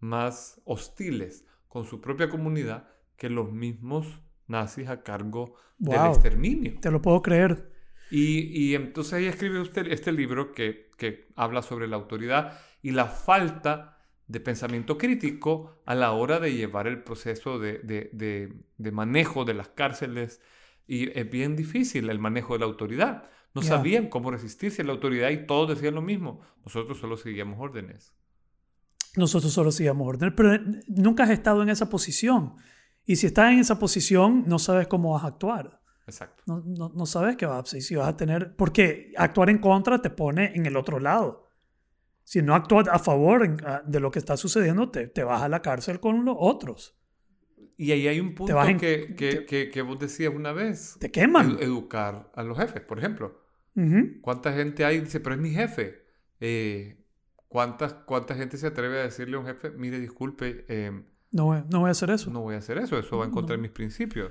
más hostiles con su propia comunidad que los mismos nazis a cargo del exterminio.
Te lo puedo creer.
Y, y entonces ella escribe usted este libro que, que habla sobre la autoridad y la falta de pensamiento crítico a la hora de llevar el proceso de, de- de- de manejo de las cárceles. Y es bien difícil el manejo de la autoridad. No sabían cómo resistirse a la autoridad y todos decían lo mismo. Nosotros solo seguíamos órdenes.
Nosotros solo sigamos órdenes, pero nunca has estado en esa posición. Y si estás en esa posición, no sabes cómo vas a actuar.
Exacto.
No, no, no sabes qué vas a hacer. Si vas a tener. Porque actuar en contra te pone en el otro lado. Si no actúas a favor en- a- de lo que está sucediendo, te, te vas a la cárcel con los otros.
Y ahí hay un punto
en-
que, que,
te-
que- que vos decías una vez.
Te queman.
Edu- educar a los jefes, por ejemplo.
Ujú.
¿Cuánta gente hay? Dice, pero es mi jefe. Eh, ¿cuántas, ¿Cuánta gente se atreve a decirle a un jefe, mire, disculpe, eh,
no, voy- no voy a hacer eso.
no voy a hacer eso, eso va en contra de mis principios?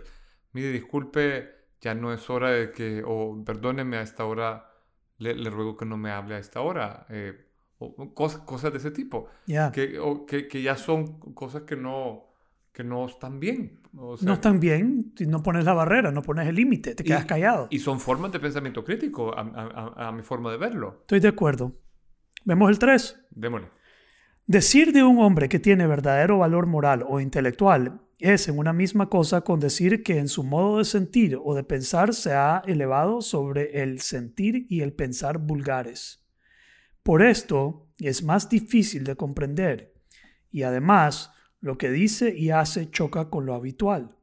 Mire, disculpe, ya no es hora de que, o perdóneme a esta hora, le, le ruego que no me hable a esta hora. eh, o, cosas, cosas de ese tipo,
Ya.
que, o que, que ya son cosas que no, que no están bien. O sea,
no están bien no pones la barrera, no pones el límite, te
Y-
quedas callado.
Y son formas de pensamiento crítico, a, a- a- a mi forma de verlo.
Estoy de acuerdo. Vemos el 3.
Démosle.
Decir de un hombre que tiene verdadero valor moral o intelectual es en una misma cosa con decir que en su modo de sentir o de pensar se ha elevado sobre el sentir y el pensar vulgares. Por esto es más difícil de comprender y además lo que dice y hace choca con lo habitual.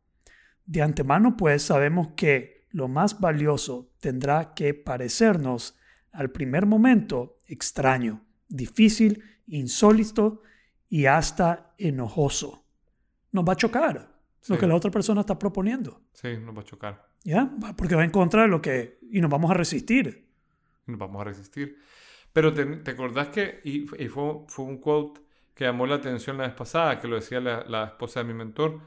De antemano pues sabemos que lo más valioso tendrá que parecernos al primer momento extraño, difícil, insólito y hasta enojoso. Nos va a chocar lo que la otra persona está proponiendo.
Sí, nos va a chocar.
¿Ya? Porque va en contra de lo que... Y nos vamos a resistir.
Nos vamos a resistir. Pero te, te acordás que, y, y fue, fue un quote que llamó la atención la vez pasada, que lo decía la, la esposa de mi mentor,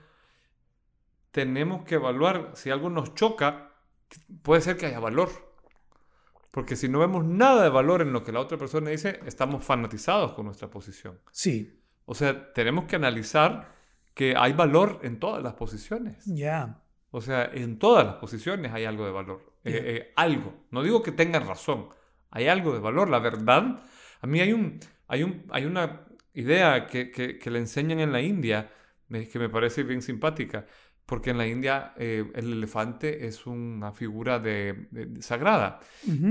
tenemos que evaluar si algo nos choca, puede ser que haya valor. Porque si no vemos nada de valor en lo que la otra persona dice, estamos fanatizados con nuestra posición.
Sí,
O sea, tenemos que analizar que hay valor en todas las posiciones.
ya.
O sea, en todas las posiciones hay algo de valor. Eh, eh, algo. No digo que tengan razón. Hay algo de valor. La verdad. A mí hay, un, hay, un, hay una idea que, que, que le enseñan en la India que me parece bien simpática. Porque en la India eh, el elefante es una figura de, sagrada.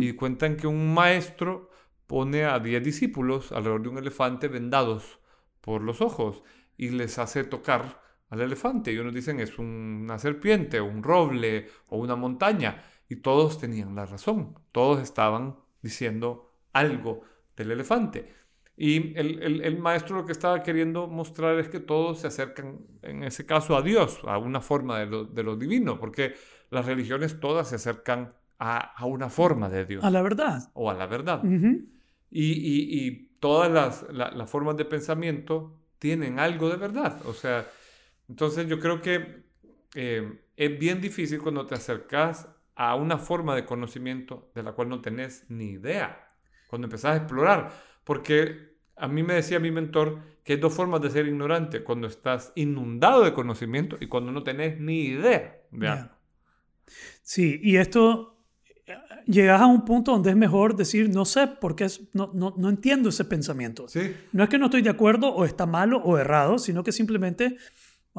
Y cuentan que un maestro pone a 10 discípulos alrededor de un elefante vendados por los ojos y les hace tocar al elefante. Y unos dicen es un- una serpiente, un roble o una montaña. Y todos tenían la razón. Todos estaban diciendo algo del elefante. Y el, el- el maestro lo que estaba queriendo mostrar es que todos se acercan, en ese caso, a Dios, a una forma de lo, de lo divino, porque las religiones todas se acercan a, a una forma de Dios
A la verdad.
o a la verdad.
Ujú.
Y, y- y todas las, la- las formas de pensamiento tienen algo de verdad. O sea, entonces yo creo que eh, es bien difícil cuando te acercas a una forma de conocimiento de la cual no tenés ni idea. Cuando empezás a explorar. Porque a mí me decía mi mentor que hay dos formas de ser ignorante. Cuando estás inundado de conocimiento y cuando no tenés ni idea de algo.
Sí, y esto eh, llegas a un punto donde es mejor decir, no sé, porque es, no, no, no entiendo ese pensamiento.
Sí,
No es que no estoy de acuerdo o está malo o errado, sino que simplemente,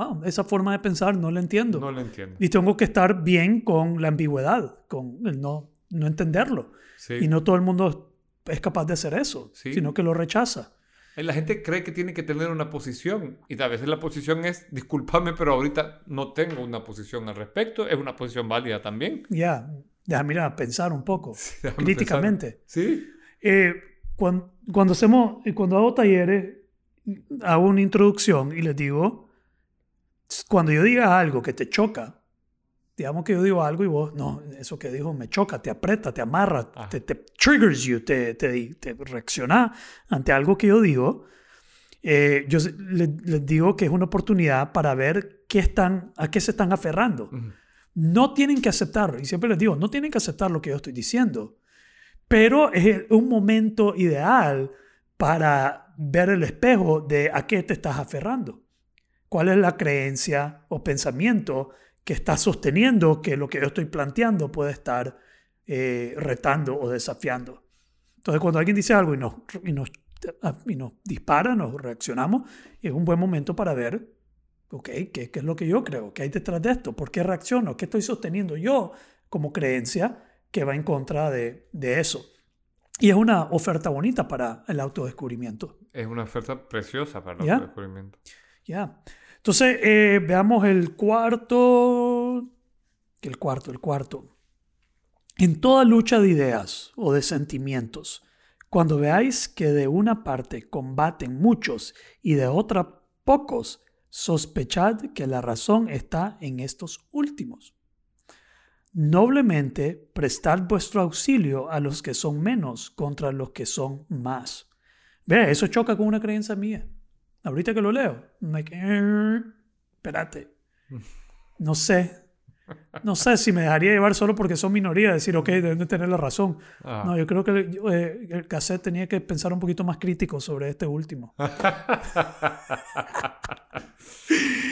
wow, esa forma de pensar no la entiendo.
no lo entiendo.
Y tengo que estar bien con la ambigüedad, con el no, no entenderlo.
Sí.
Y no todo el mundo es capaz de hacer eso,
Sí.
sino que lo rechaza.
Eh, La gente cree que tiene que tener una posición y a veces la posición es, discúlpame, pero ahorita no tengo una posición al respecto. Es una posición válida también.
Ya, déjame ir a pensar un poco,
déjame
críticamente.
Sí,
Eh, cuando, cuando, hacemos, cuando hago talleres, hago una introducción y les digo, cuando yo diga algo que te choca, digamos que yo digo algo y vos, no, eso que dijo me choca, te aprieta, te amarra,
Ajá.
te, te triggers you, te, te, te reacciona ante algo que yo digo, eh, yo les digo que es una oportunidad para ver qué están, a qué se están aferrando.
Ujú.
No tienen que aceptarlo. Y siempre les digo, no tienen que aceptar lo que yo estoy diciendo. Pero es un momento ideal para ver el espejo de a qué te estás aferrando. ¿Cuál es la creencia o pensamiento que estás sosteniendo que lo que yo estoy planteando puede estar eh, retando o desafiando? Entonces, cuando alguien dice algo y nos, y nos, y nos dispara, nos reaccionamos, es un buen momento para ver Ok, ¿qué, ¿qué es lo que yo creo? ¿Qué hay detrás de esto? ¿Por qué reacciono? ¿Qué estoy sosteniendo yo como creencia que va en contra de, de eso? Y es una oferta bonita para el autodescubrimiento.
es una oferta preciosa para el
¿Ya?
autodescubrimiento.
Ya. Entonces, eh, veamos el cuarto. El cuarto, el cuarto. En toda lucha de ideas o de sentimientos, cuando veáis que de una parte combaten muchos y de otra pocos, sospechad que la razón está en estos últimos. Noblemente prestad vuestro auxilio a los que son menos contra los que son más. Ve, eso choca con una creencia mía. Ahorita que lo leo, like, "Eh, espérate. No sé. No sé si me dejaría llevar solo porque son minoría, decir, ok, deben de tener la razón.
Ah.
No, yo creo que eh, el cassette tenía que pensar un poquito más crítico sobre este último.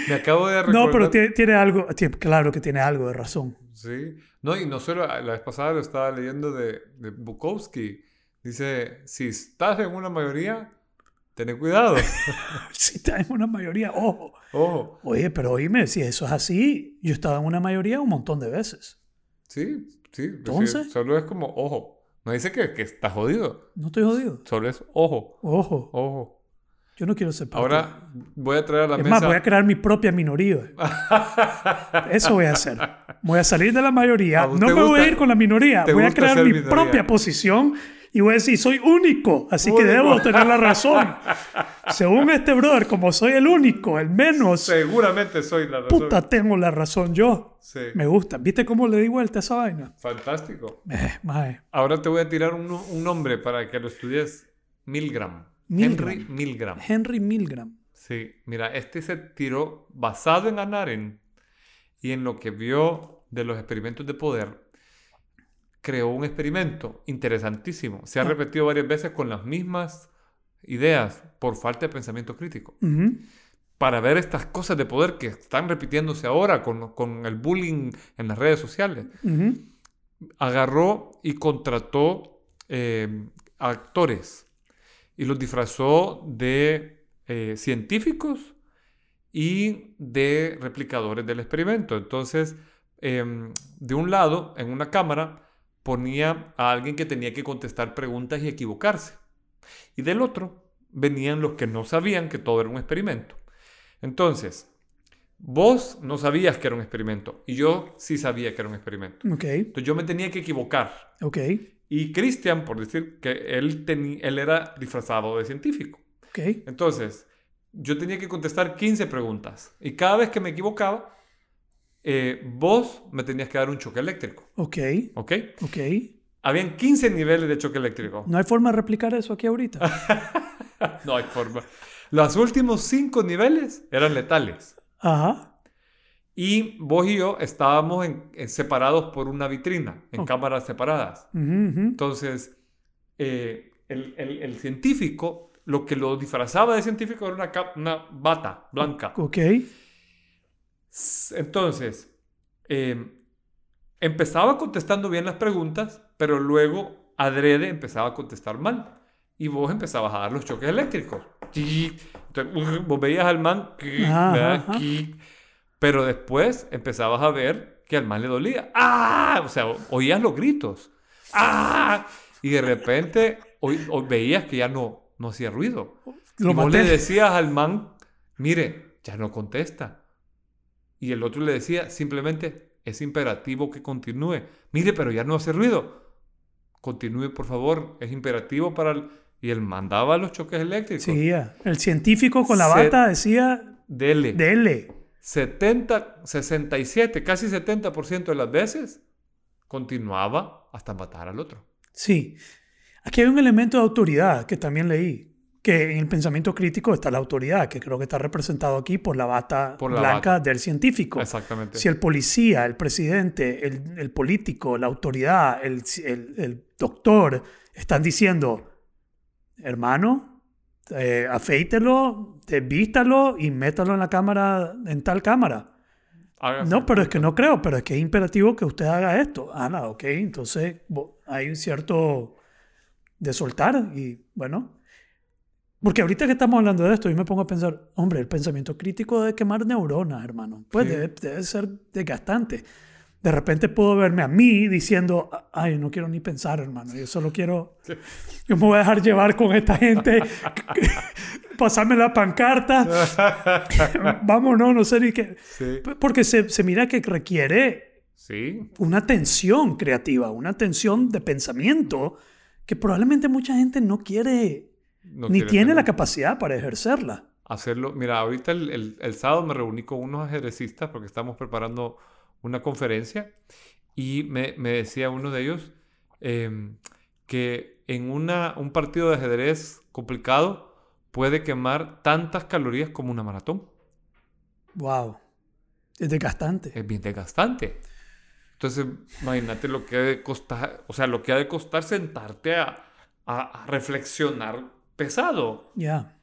Me acabo de recordar.
No, pero tiene, tiene algo, tiene- claro que tiene algo de razón.
Sí. No, y no solo, la vez pasada lo estaba leyendo de, de Bukowski. Dice, si estás en una mayoría, ten cuidado.
Si está en una mayoría, ojo.
Ojo.
Oye, pero oíme, si eso es así, yo estaba en una mayoría un montón de veces.
Sí, sí.
Entonces.
solo es como ojo. No dice que, que estás jodido.
No estoy jodido.
Solo es ojo.
Ojo,
Ojo.
yo no quiero ser parte.
Ahora voy a traer a la
es
mesa.
más, voy a crear mi propia minoría. Eso voy a hacer. Voy a salir de la mayoría.
¿A vos
No me voy a
gusta-
ir con la minoría. Voy a
gusta
crear mi
minoría?
propia posición Y voy a decir, soy único, así que debo tener la razón. Según este brother, como soy el único, el menos,
Seguramente soy la razón.
puta, tengo la razón yo.
Sí.
Me gusta. ¿Viste cómo le di vuelta a esa vaina?
Fantástico.
Eh, mae.
Ahora te voy a tirar un, un nombre para que lo estudies. Milgram.
Milgram.
Henry Milgram.
Henry Milgram.
Sí, mira, este se tiró basado en Anaren y en lo que vio de los experimentos de poder. Creó un experimento interesantísimo. Se ha
Ah.
repetido varias veces con las mismas ideas por falta de pensamiento crítico. Para ver estas cosas de poder que están repitiéndose ahora con, con el bullying en las redes sociales. Agarró y contrató eh, actores y los disfrazó de eh, científicos y de replicadores del experimento. Entonces, em, de un lado, en una cámara, ponía a alguien que tenía que contestar preguntas y equivocarse. Y del otro, venían los que no sabían que todo era un experimento. Entonces, vos no sabías que era un experimento y yo sí sabía que era un experimento.
Ok,
Entonces yo me tenía que equivocar.
ok,
Y Christian, por decir que él, él era disfrazado de científico.
ok.
Entonces, yo tenía que contestar 15 preguntas. Y cada vez que me equivocaba, eh, vos me tenías que dar un choque eléctrico.
Ok,
¿Ok?
ok.
Habían 15 niveles de choque eléctrico.
No hay forma de replicar eso aquí ahorita.
No hay forma. Los últimos 5 niveles eran letales.
Ajá.
Y vos y yo estábamos en- en- separados por una vitrina, en cámaras separadas.
Ujú.
Entonces, eh, el, el- el científico, lo que lo disfrazaba de científico era una, una bata blanca.
Ok.
Entonces, eh, empezaba contestando bien las preguntas, pero luego adrede empezaba a contestar mal. Y vos empezabas a dar los choques eléctricos. Entonces, vos veías al man,
Ajá, ajá.
Pero después empezabas a ver que al man le dolía. ¡Ah! O sea, oías los gritos. ¡Ah! Y de repente o- veías que ya no, no hacía ruido.
Lo
y vos
maté.
le decías al man, mire, ya no contesta. Y el otro le decía, simplemente, es imperativo que continúe. Mire, pero ya no hace ruido. Continúe, por favor, es imperativo para el... Y él mandaba los choques eléctricos.
Sí. El científico con la
Se-
bata decía,
Dele.
dele.
70, 67, casi 70% de las veces continuaba hasta matar al otro.
Sí. Aquí hay un elemento de autoridad que también leí. Que en el pensamiento crítico está la autoridad, que creo que está representado aquí por la bata
Por la
blanca
bata.
del científico.
Exactamente.
Si el policía, el presidente, el, el político, la autoridad, el, el- el doctor están diciendo, hermano, eh, afeítelo, eh, vístalo y métalo en la cámara, en tal cámara.
Hágase.
No, pero es que no creo, pero es que es imperativo que usted haga esto. Ah, no, ok, entonces bo- hay un cierto de soltar y bueno. Porque ahorita que estamos hablando de esto, yo me pongo a pensar, hombre, el pensamiento crítico debe quemar neuronas, hermano. Pues
Sí.
debe, debe ser desgastante. De repente puedo verme a mí diciendo, ay, no quiero ni pensar, hermano. Yo solo quiero, yo me voy a dejar llevar con esta gente, pasarme la pancarta, vámonos, no sé ni qué.
Sí.
Porque se, se mira que requiere
Sí.
una tensión creativa, una tensión de pensamiento que probablemente mucha gente no quiere
No
ni tiene la capacidad para ejercerla.
hacerlo. Mira, ahorita el, el- el sábado me reuní con unos ajedrecistas porque estamos preparando una conferencia y me, me decía uno de ellos em, que en una, un partido de ajedrez complicado puede quemar tantas calorías como una maratón.
Wow. Es desgastante.
Es bien desgastante. Entonces, imagínate lo que ha de costar, o sea, lo que ha de costar sentarte a, a- a reflexionar pesado.
Ya.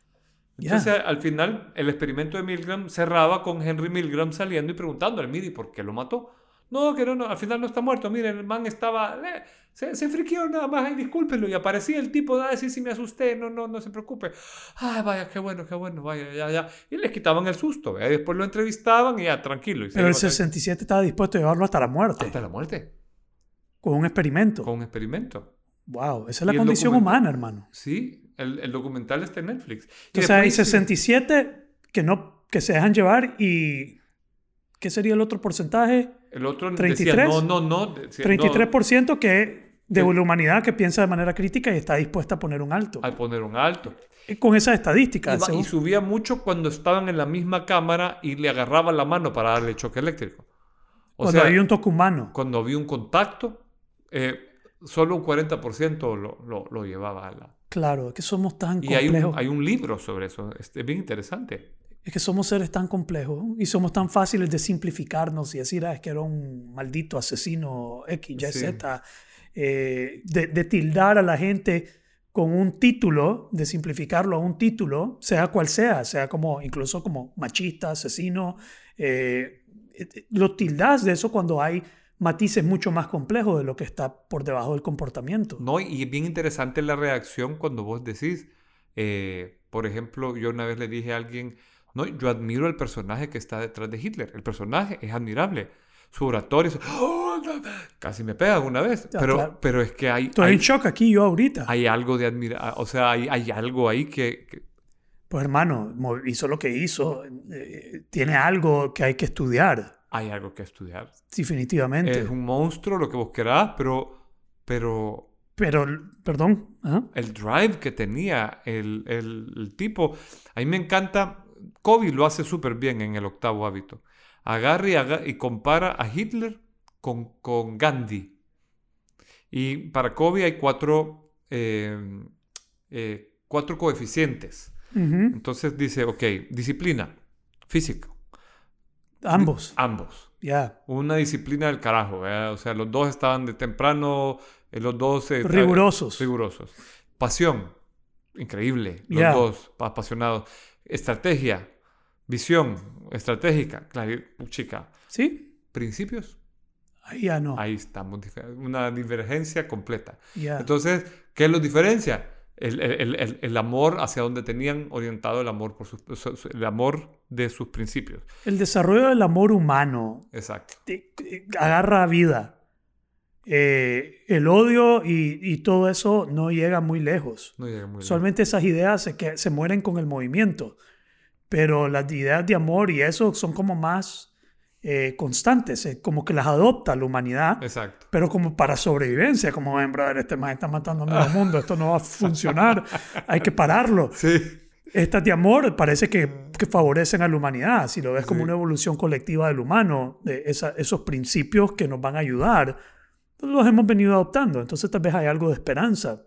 Ya.
Entonces, al final, el experimento de Milgram cerraba con Henry Milgram saliendo y preguntándole, mire, ¿y ¿por qué lo mató? No, que no, no, al final no está muerto. Mire, el man estaba, eh, se, se friqueó nada más, ay, discúlpenlo. Y aparecía el tipo, ah, sí, sí, me asusté, no, no, no se preocupe. Ay, vaya, qué bueno, qué bueno, vaya, ya, ya. Y les quitaban el susto, ¿eh? después lo entrevistaban y ya, tranquilo. Y
Pero el
iba tranqui-
67 estaba dispuesto a llevarlo hasta la muerte
Hasta la muerte,
con un experimento.
con un experimento.
Wow. Esa es la condición humana, hermano.
Sí, el, el documental está en Netflix. Y
Entonces hay
después-
67 que, no, que se dejan llevar y... ¿Qué sería el otro porcentaje?
El otro
33.
decía, no, no, no. decía, no,
33% que de la humanidad que piensa de manera crítica y está dispuesta a poner un alto.
al poner un alto.
Con esas estadísticas.
y subía mucho cuando estaban en la misma cámara y le agarraban la mano para darle choque eléctrico. O
cuando
sea,
hay un toque humano.
cuando había un contacto, eh, solo un 40% lo, lo, lo llevaba a la...
Claro, es que somos tan
Y hay
complejos.
un, hay un libro sobre eso, es es bien interesante.
Es que somos seres tan complejos y somos tan fáciles de simplificarnos y decir, ah, es que era un maldito asesino X, Y,
Sí.
Z. eh, de, de tildar a la gente con un título, de simplificarlo a un título, sea cual sea, sea como incluso como machista, asesino. eh, eh, lo tildas de eso cuando hay matices mucho más complejos de lo que está por debajo del comportamiento.
No, y es bien interesante la reacción cuando vos decís, eh, por ejemplo, yo una vez le dije a alguien, no, yo admiro el personaje que está detrás de Hitler, el personaje es admirable, su oratorio, su- ¡Oh, no! casi me pega una vez, pero,
claro.
pero es que hay,
Estoy
hay,
en shock aquí yo ahorita.
hay algo de admirar, o sea, hay, hay algo ahí que, que-
Pues hermano, hizo lo que hizo. eh, tiene algo que hay que estudiar,
hay algo que estudiar.
definitivamente.
Es un monstruo, lo que vos querás, pero, pero
Pero, perdón, ¿ah?
el drive que tenía el, el- el tipo. A mí me encanta. Kobe lo hace súper bien en el octavo hábito. Agarra y, compara a Hitler con, con Gandhi. Y para Kobe hay cuatro, eh, eh, cuatro coeficientes. Entonces dice, ok, disciplina, físico,
ambos.
ambos.
Ya.
Una disciplina del carajo, ¿verdad? O sea, los dos estaban de temprano, eh, los dos... eh,
Rigurosos.
Rigurosos. Pasión, increíble, los dos apasionados. Estrategia, visión estratégica, claro, chica.
¿Sí?
Principios,
Ahí ya no.
ahí estamos, una divergencia completa. Entonces, ¿qué los diferencia? El, el- el- el amor hacia donde tenían orientado el amor, por sus, el amor de sus principios.
El desarrollo del amor humano
Exacto.
agarra vida. Eh, el odio y, y todo eso no llega muy lejos.
No llega muy lejos.
Usualmente esas ideas se, que, se mueren con el movimiento, pero las ideas de amor y eso son como más eh, constantes, eh, como que las adopta la humanidad,
Exacto.
pero como para sobrevivencia, como ven, brother, este man está matando a medio mundo, esto no va a funcionar, hay que pararlo.
Sí.
Estas de amor parece que, que favorecen a la humanidad, si lo ves como
Sí.
una evolución colectiva del humano, de esa- esos principios que nos van a ayudar, los hemos venido adoptando, entonces tal vez hay algo de esperanza.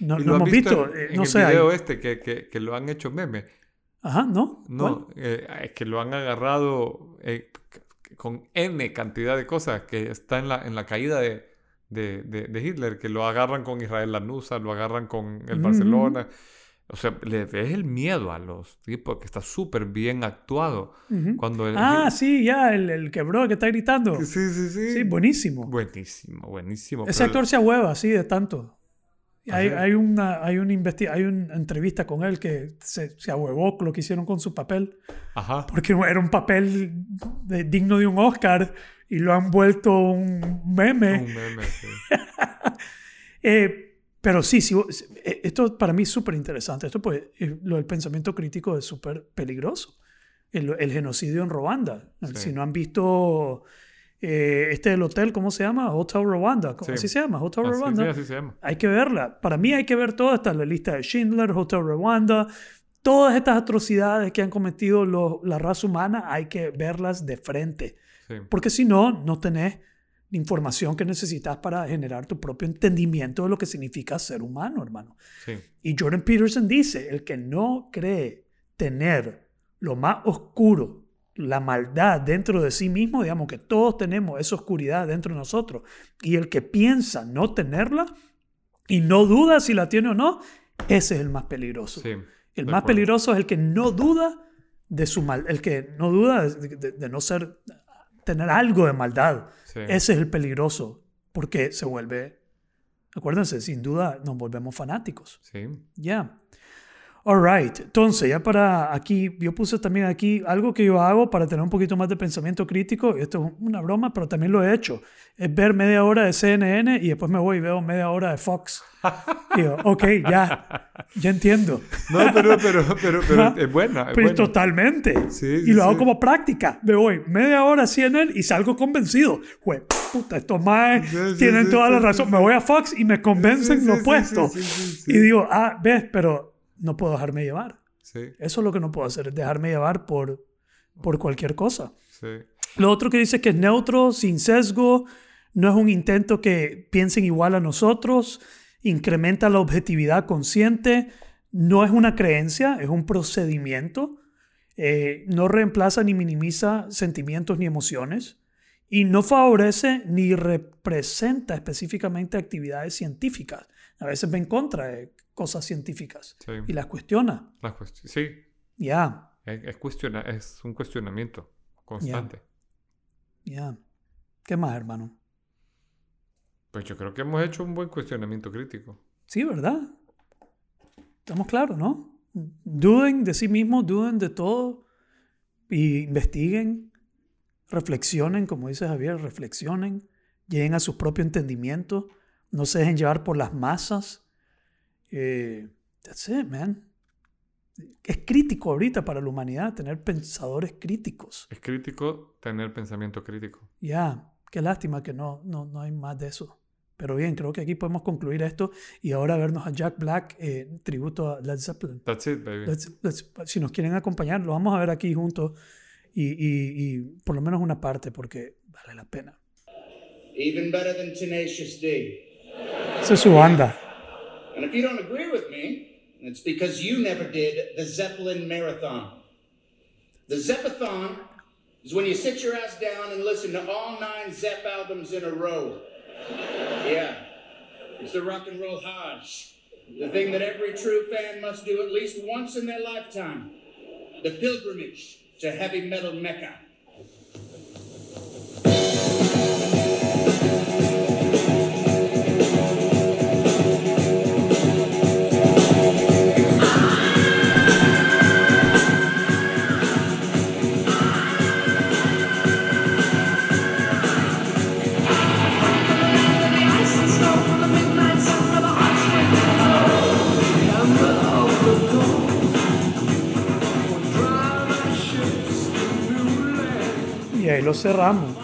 No,
¿Y
no
lo has
hemos visto,
en,
eh,
en
no
el
sé, hay-
video este que, que, que lo han hecho meme?
Ajá, ¿no?
No, eh, es que lo han agarrado eh, con N cantidad de cosas que está en la, en la caída de, de, de- de Hitler, que lo agarran con Israel Lanusa, lo agarran con el
Mm.
Barcelona. O sea, le ves el miedo a los tipos, que está súper bien actuado. Cuando el-
Ah, sí, ya, el, el quebró que está gritando.
Sí, sí, sí.
Sí, buenísimo.
Buenísimo, buenísimo.
Ese actor se ahueva, sí, de tanto. Hay, hay, una, hay, investi- hay una entrevista con él que se, se ahuevó con lo que hicieron con su papel,
Ajá.
porque era un papel de- digno de un Oscar y lo han vuelto un meme.
Un meme, sí.
Eh, pero sí, sí, eh, esto para mí es súper interesante. Esto pues, lo del pensamiento crítico es súper peligroso. El, el genocidio en Ruanda.
Sí.
Si no han visto eh, este del hotel, ¿cómo se llama? Hotel Rwanda.
Sí.
Así se llama, Hotel
Así,
Rwanda.
sí, así se llama.
Hay que verla. Para mí hay que ver toda esta la lista de Schindler, Hotel Rwanda. Todas estas atrocidades que han cometido la raza humana hay que verlas de frente.
Sí.
Porque si no, no tenés la información que necesitas para generar tu propio entendimiento de lo que significa ser humano, hermano.
Sí.
Y Jordan Peterson dice, el que no cree tener lo más oscuro, la maldad dentro de sí mismo, digamos que todos tenemos esa oscuridad dentro de nosotros, y el que piensa no tenerla y no duda si la tiene o no, ese es el más peligroso.
Sí.
El más
acuerdo.
peligroso es el que no duda de su mal, el que no duda de, de- de no ser, tener algo de maldad.
Sí.
Ese es el peligroso, porque se vuelve, acuérdense, sin duda nos volvemos fanáticos.
Sí.
Ya. Alright, entonces ya para aquí, yo puse también aquí algo que yo hago para tener un poquito más de pensamiento crítico, esto es una broma, pero también lo he hecho, es ver media hora de CNN y después me voy y veo media hora de Fox. Y digo, ok, ya, ya entiendo.
No, pero, pero, pero, pero es buena. Es
Pero
buena.
totalmente.
Sí,
y
sí,
lo hago
sí.
como práctica. Me voy media hora a CNN y salgo convencido. Jue, puta, estos más tienen toda la razón. Me voy a Fox y me convencen lo opuesto. Y digo, ah, ves, pero no puedo dejarme llevar.
Sí,
Eso es lo que no puedo hacer, es dejarme llevar por, por cualquier cosa.
sí.
Lo otro que dice que es neutro, sin sesgo, no es un intento que piensen igual a nosotros, incrementa la objetividad consciente, no es una creencia, es un procedimiento, eh, no reemplaza ni minimiza sentimientos ni emociones y no favorece ni representa específicamente actividades científicas. A veces va en contra de cosas científicas
Sí.
y las cuestiona.
Sí,
Ya,
es, es cuestiona, es un cuestionamiento constante.
ya. ¿Qué más, hermano?
Pues yo creo que hemos hecho un buen cuestionamiento crítico.
Sí, ¿verdad? Estamos claros, ¿no? Duden de sí mismos, duden de todo y investiguen, reflexionen, como dice Javier, reflexionen, lleguen a su propio entendimiento, no se dejen llevar por las masas. Eh, that's it, man. Es crítico ahorita para la humanidad tener pensadores críticos.
Es crítico tener pensamiento crítico.
Ya, qué lástima que no, no, no hay más de eso. Pero bien, creo que aquí podemos concluir esto y ahora vernos a Jack Black, eh, tributo a Led Zeppelin.
That's it, baby.
Let's- let's- si nos quieren acompañar, lo vamos a ver aquí juntos y, y- y por lo menos una parte porque vale la pena.
Even better than Tenacious D.
Esa es su banda.
And if you don't agree with me, it's because you never did the Zeppelin Marathon. The Zeppathon is when you sit your ass down and listen to all nine Zepp albums in a row. Yeah. It's the rock and roll Hodge. The thing that every true fan must do at least once in their lifetime. The pilgrimage to heavy metal Mecca.
Lo cerramos.